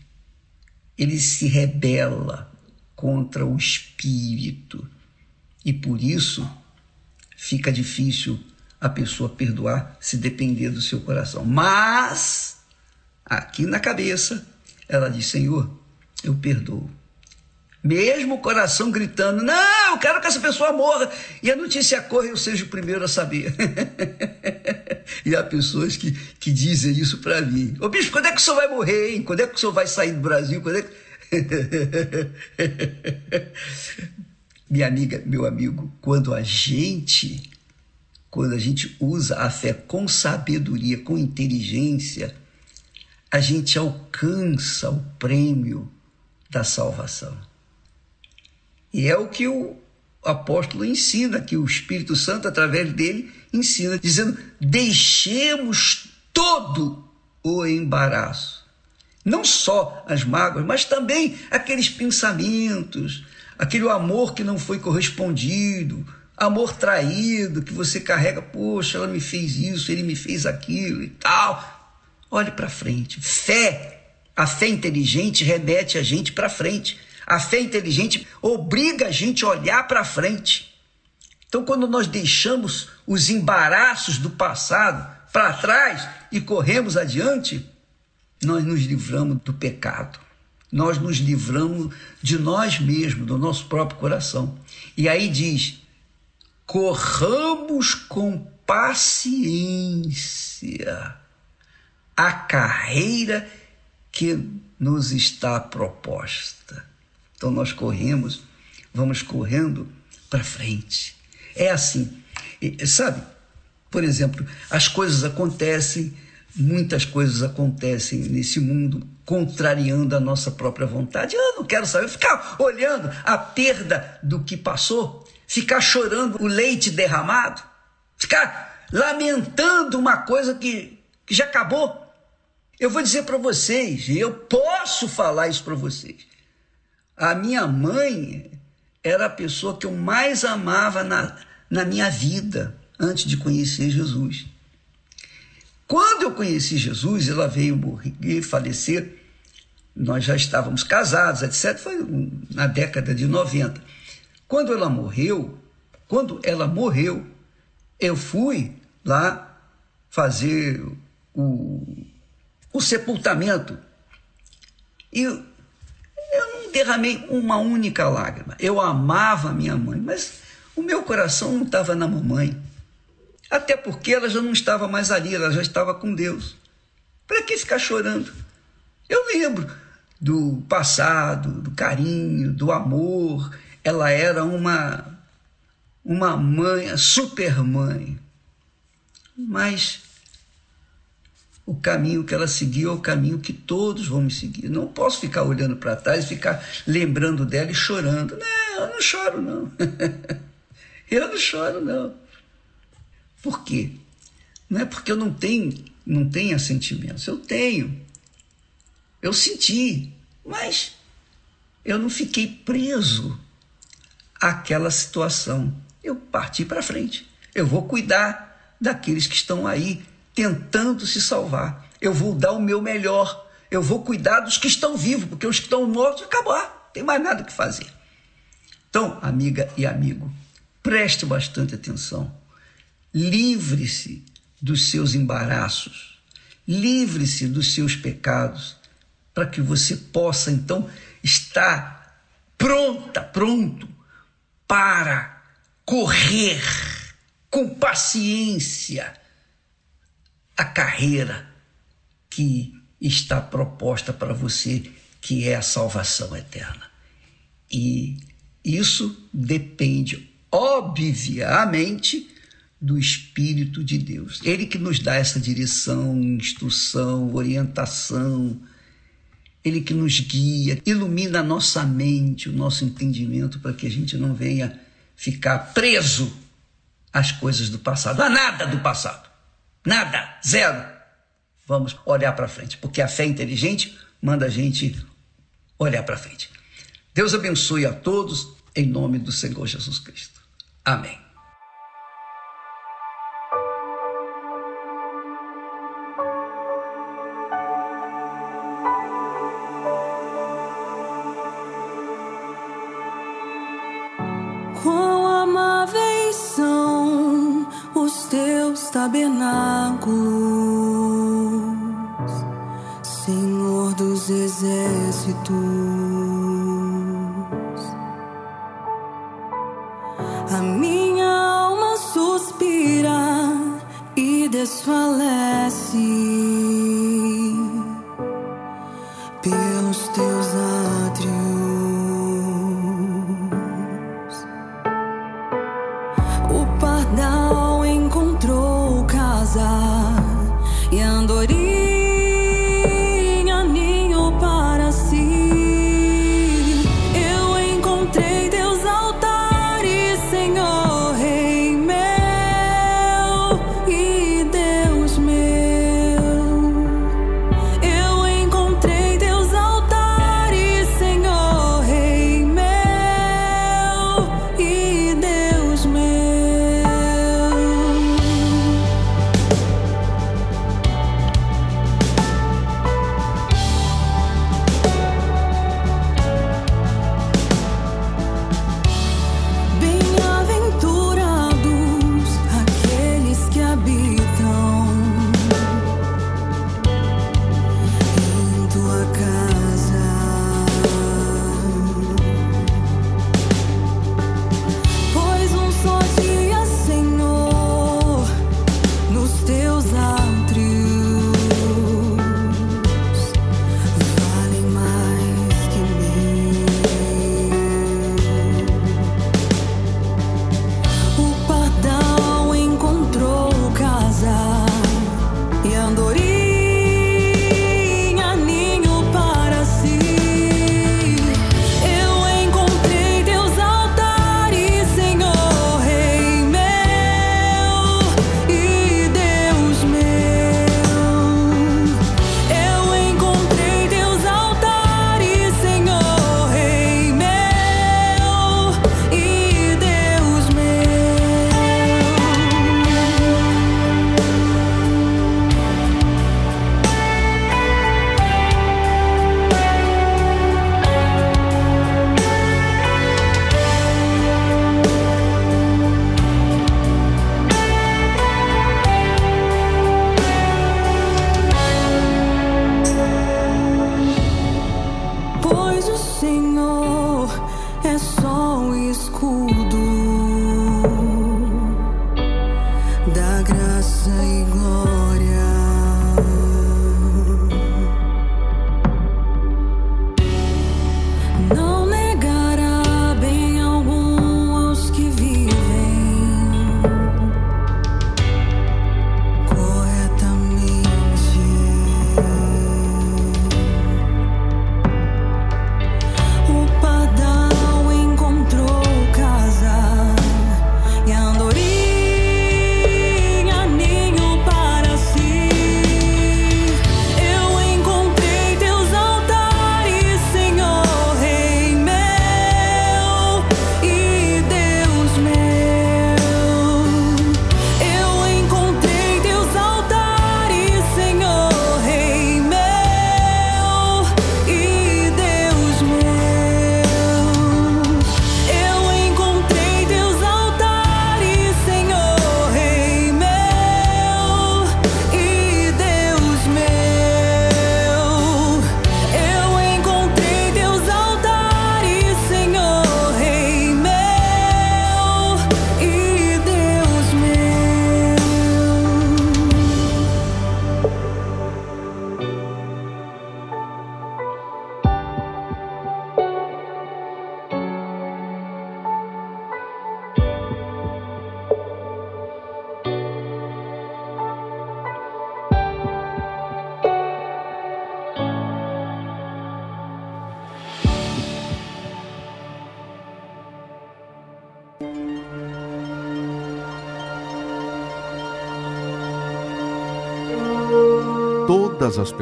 Ele se rebela contra o espírito. E por isso fica difícil a pessoa perdoar se depender do seu coração. Mas aqui na cabeça ela diz: Senhor, eu perdoo Mesmo o coração gritando: Não, eu quero que essa pessoa morra. E a notícia corre, eu seja o primeiro a saber. e há pessoas que, que dizem isso para mim: Ô bispo, quando é que o senhor vai morrer, hein? Quando é que o senhor vai sair do Brasil? Quando é que. Minha amiga, meu amigo, quando a gente, quando a gente usa a fé com sabedoria, com inteligência, a gente alcança o prêmio da salvação. E é o que o apóstolo ensina, que o Espírito Santo, através dele, ensina, dizendo: deixemos todo o embaraço. Não só as mágoas, mas também aqueles pensamentos, aquele amor que não foi correspondido, amor traído que você carrega, poxa, ela me fez isso, ele me fez aquilo e tal. Olhe para frente. Fé, a fé inteligente remete a gente para frente. A fé inteligente obriga a gente a olhar para frente. Então, quando nós deixamos os embaraços do passado para trás e corremos adiante, nós nos livramos do pecado. Nós nos livramos de nós mesmos, do nosso próprio coração. E aí diz: corramos com paciência a carreira que nos está proposta. Então nós corremos, vamos correndo para frente. É assim, e, sabe? Por exemplo, as coisas acontecem, muitas coisas acontecem nesse mundo contrariando a nossa própria vontade. Eu não quero saber, ficar olhando a perda do que passou, ficar chorando o leite derramado, ficar lamentando uma coisa que, que já acabou. Eu vou dizer para vocês, eu posso falar isso para vocês. A minha mãe era a pessoa que eu mais amava na, na minha vida antes de conhecer Jesus. Quando eu conheci Jesus, ela veio morrer, falecer, nós já estávamos casados, etc. Foi na década de 90. Quando ela morreu, quando ela morreu, eu fui lá fazer o, o sepultamento. E derramei uma única lágrima. Eu amava minha mãe, mas o meu coração não estava na mamãe. Até porque ela já não estava mais ali, ela já estava com Deus. Para que ficar chorando? Eu lembro do passado, do carinho, do amor. Ela era uma uma mãe, super mãe. Mas o caminho que ela seguiu é o caminho que todos vamos seguir. Não posso ficar olhando para trás e ficar lembrando dela e chorando. Não, eu não choro, não. eu não choro, não. Por quê? Não é porque eu não tenho, não tenho sentimentos. Eu tenho. Eu senti, mas eu não fiquei preso àquela situação. Eu parti para frente. Eu vou cuidar daqueles que estão aí tentando se salvar. Eu vou dar o meu melhor. Eu vou cuidar dos que estão vivos, porque os que estão mortos acabar. Não tem mais nada que fazer. Então, amiga e amigo, preste bastante atenção. Livre-se dos seus embaraços. Livre-se dos seus pecados, para que você possa então estar pronta, pronto para correr com paciência a carreira que está proposta para você, que é a salvação eterna. E isso depende, obviamente, do Espírito de Deus. Ele que nos dá essa direção, instrução, orientação, ele que nos guia, ilumina a nossa mente, o nosso entendimento, para que a gente não venha ficar preso às coisas do passado, a nada do passado. Nada, zero. Vamos olhar para frente, porque a fé inteligente manda a gente olhar para frente. Deus abençoe a todos em nome do Senhor Jesus Cristo. Amém. tabernáculos, Senhor dos exércitos. A minha alma suspira e desfalece.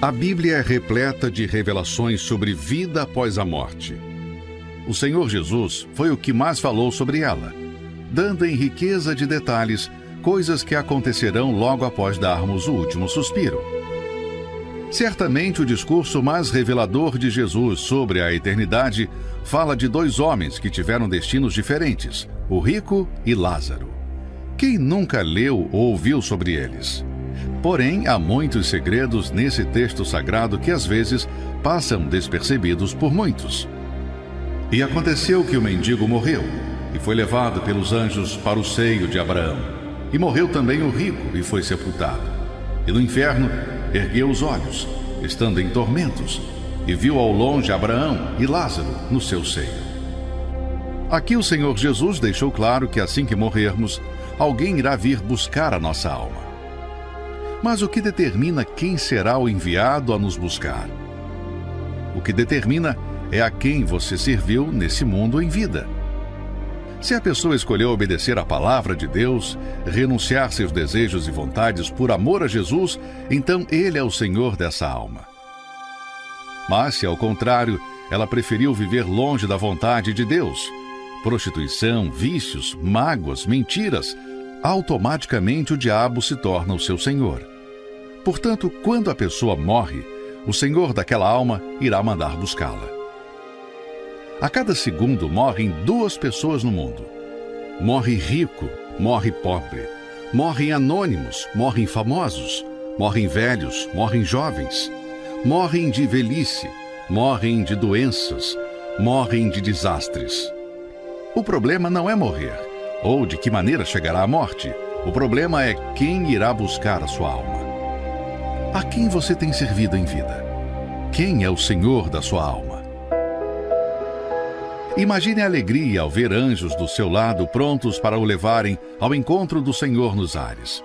A Bíblia é repleta de revelações sobre vida após a morte. O Senhor Jesus foi o que mais falou sobre ela, dando em riqueza de detalhes coisas que acontecerão logo após darmos o último suspiro. Certamente o discurso mais revelador de Jesus sobre a eternidade fala de dois homens que tiveram destinos diferentes, o rico e Lázaro. Quem nunca leu ou ouviu sobre eles? Porém, há muitos segredos nesse texto sagrado que às vezes passam despercebidos por muitos. E aconteceu que o mendigo morreu e foi levado pelos anjos para o seio de Abraão. E morreu também o rico e foi sepultado. E no inferno ergueu os olhos, estando em tormentos, e viu ao longe Abraão e Lázaro no seu seio. Aqui o Senhor Jesus deixou claro que assim que morrermos, alguém irá vir buscar a nossa alma. Mas o que determina quem será o enviado a nos buscar? O que determina é a quem você serviu nesse mundo em vida. Se a pessoa escolheu obedecer à palavra de Deus, renunciar seus desejos e vontades por amor a Jesus, então Ele é o Senhor dessa alma. Mas se, ao contrário, ela preferiu viver longe da vontade de Deus, prostituição, vícios, mágoas, mentiras, automaticamente o diabo se torna o seu senhor. Portanto, quando a pessoa morre, o senhor daquela alma irá mandar buscá-la. A cada segundo morrem duas pessoas no mundo. Morre rico, morre pobre. Morrem anônimos, morrem famosos. Morrem velhos, morrem jovens. Morrem de velhice, morrem de doenças, morrem de desastres. O problema não é morrer, ou de que maneira chegará a morte. O problema é quem irá buscar a sua alma. A quem você tem servido em vida? Quem é o Senhor da sua alma? Imagine a alegria ao ver anjos do seu lado prontos para o levarem ao encontro do Senhor nos ares.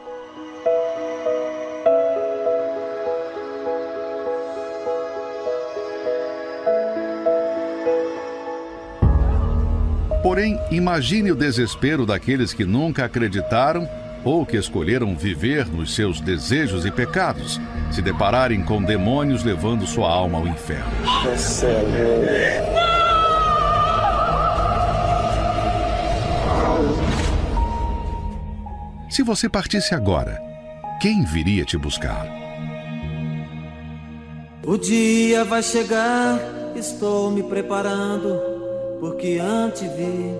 Porém, imagine o desespero daqueles que nunca acreditaram ou que escolheram viver nos seus desejos e pecados, se depararem com demônios levando sua alma ao inferno. Se você partisse agora, quem viria te buscar? O dia vai chegar, estou me preparando, porque antes vi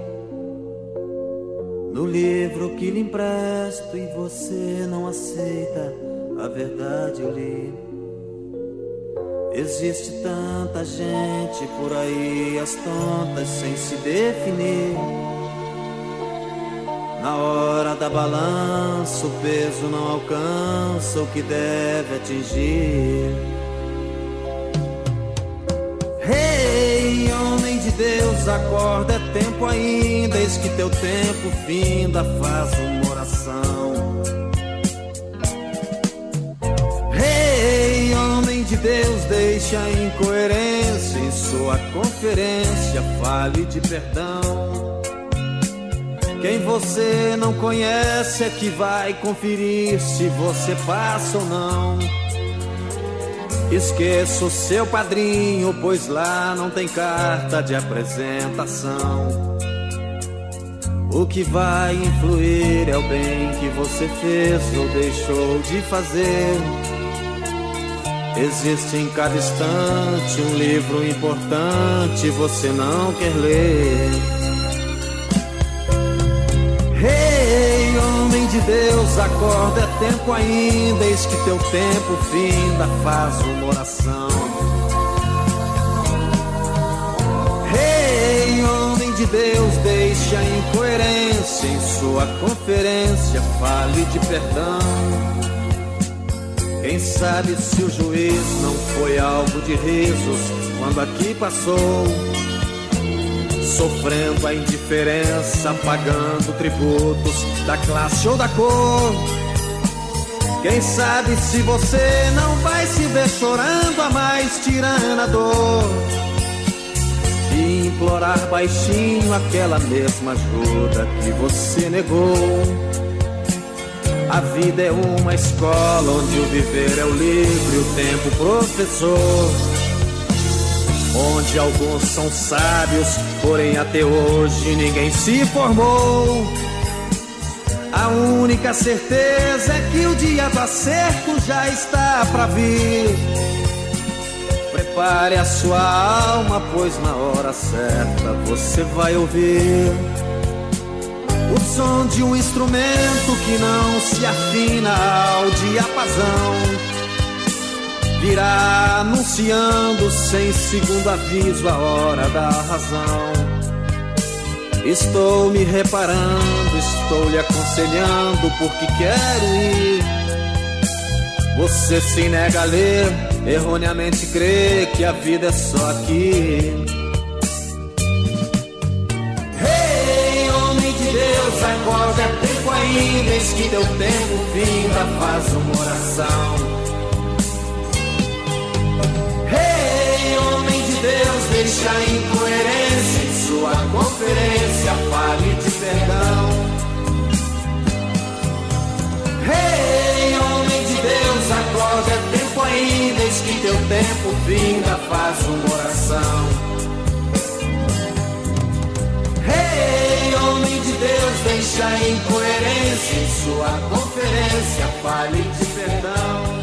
no livro que lhe empresto e você não aceita, a verdade eu li. Existe tanta gente por aí, as tontas sem se definir. Na hora da balança, o peso não alcança o que deve atingir. Homem de Deus, acorda, é tempo ainda, eis que teu tempo finda, faz uma oração. Rei, homem de Deus, deixa a incoerência em sua conferência, fale de perdão. Quem você não conhece é que vai conferir se você passa ou não. Esqueça o seu padrinho, pois lá não tem carta de apresentação. O que vai influir é o bem que você fez ou deixou de fazer. Existe em cada instante um livro importante, você não quer ler. De Deus, acorda, é tempo ainda, eis que teu tempo finda, faz uma oração. Rei, homem de Deus, deixa a incoerência em sua conferência, fale de perdão. Quem sabe se o juiz não foi alvo de risos quando aqui passou sofrendo a indiferença, pagando tributos da classe ou da cor. Quem sabe se você não vai se ver chorando a mais tirana dor e implorar baixinho aquela mesma ajuda que você negou. A vida é uma escola onde o viver é o livre, o tempo professor onde alguns são sábios, porém até hoje ninguém se formou. A única certeza é que o dia do acerto já está pra vir. Prepare a sua alma, pois na hora certa você vai ouvir o som de um instrumento que não se afina ao diapasão virá anunciando sem segundo aviso a hora da razão. Estou me reparando, estou lhe aconselhando porque quero ir. Você se nega a ler, erroneamente crê que a vida é só aqui. Rei, homem de Deus, acorda, é tempo ainda, eis que teu tempo finda, faz uma oração. Deixa incoerência em sua conferência, fale de perdão. Rei, homem de Deus, acorda, é tempo ainda, eis que teu tempo finda, faz uma oração. Rei, homem de Deus, deixa incoerência em sua conferência, fale de perdão.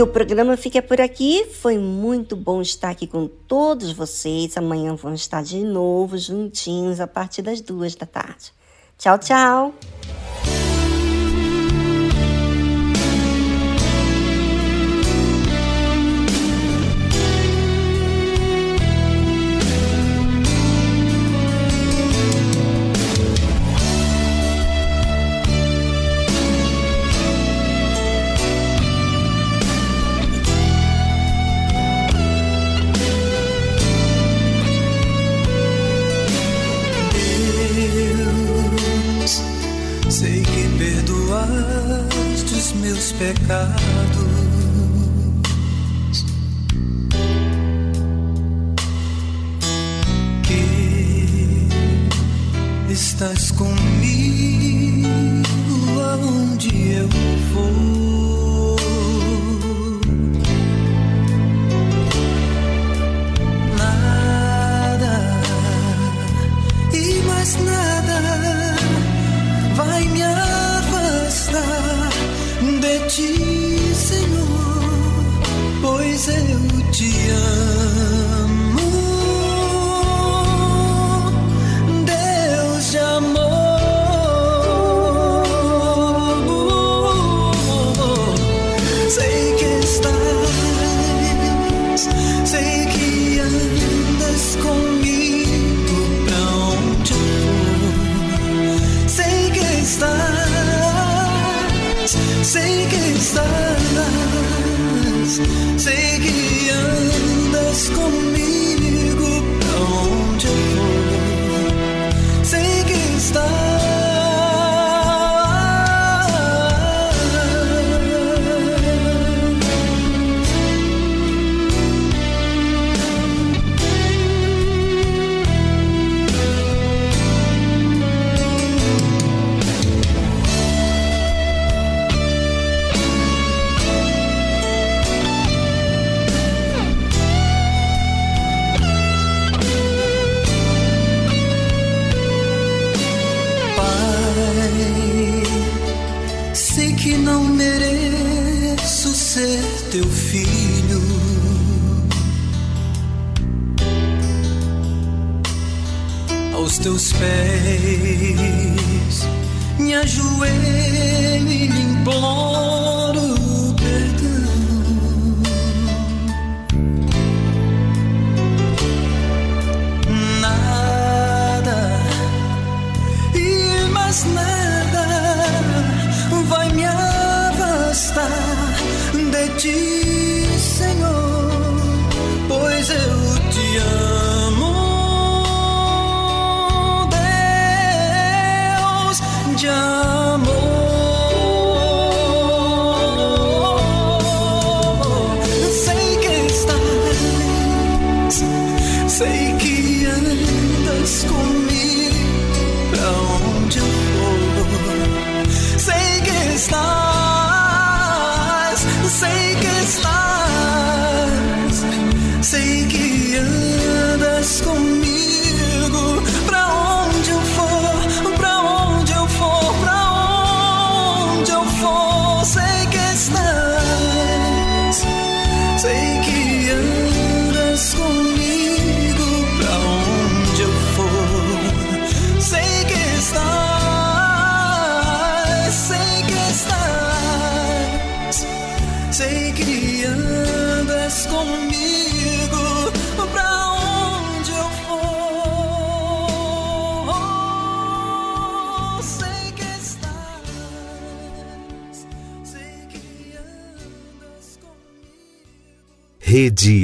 E o programa fica por aqui. Foi muito bom estar aqui com todos vocês. Amanhã vamos estar de novo juntinhos a partir das duas da tarde. Tchau, tchau!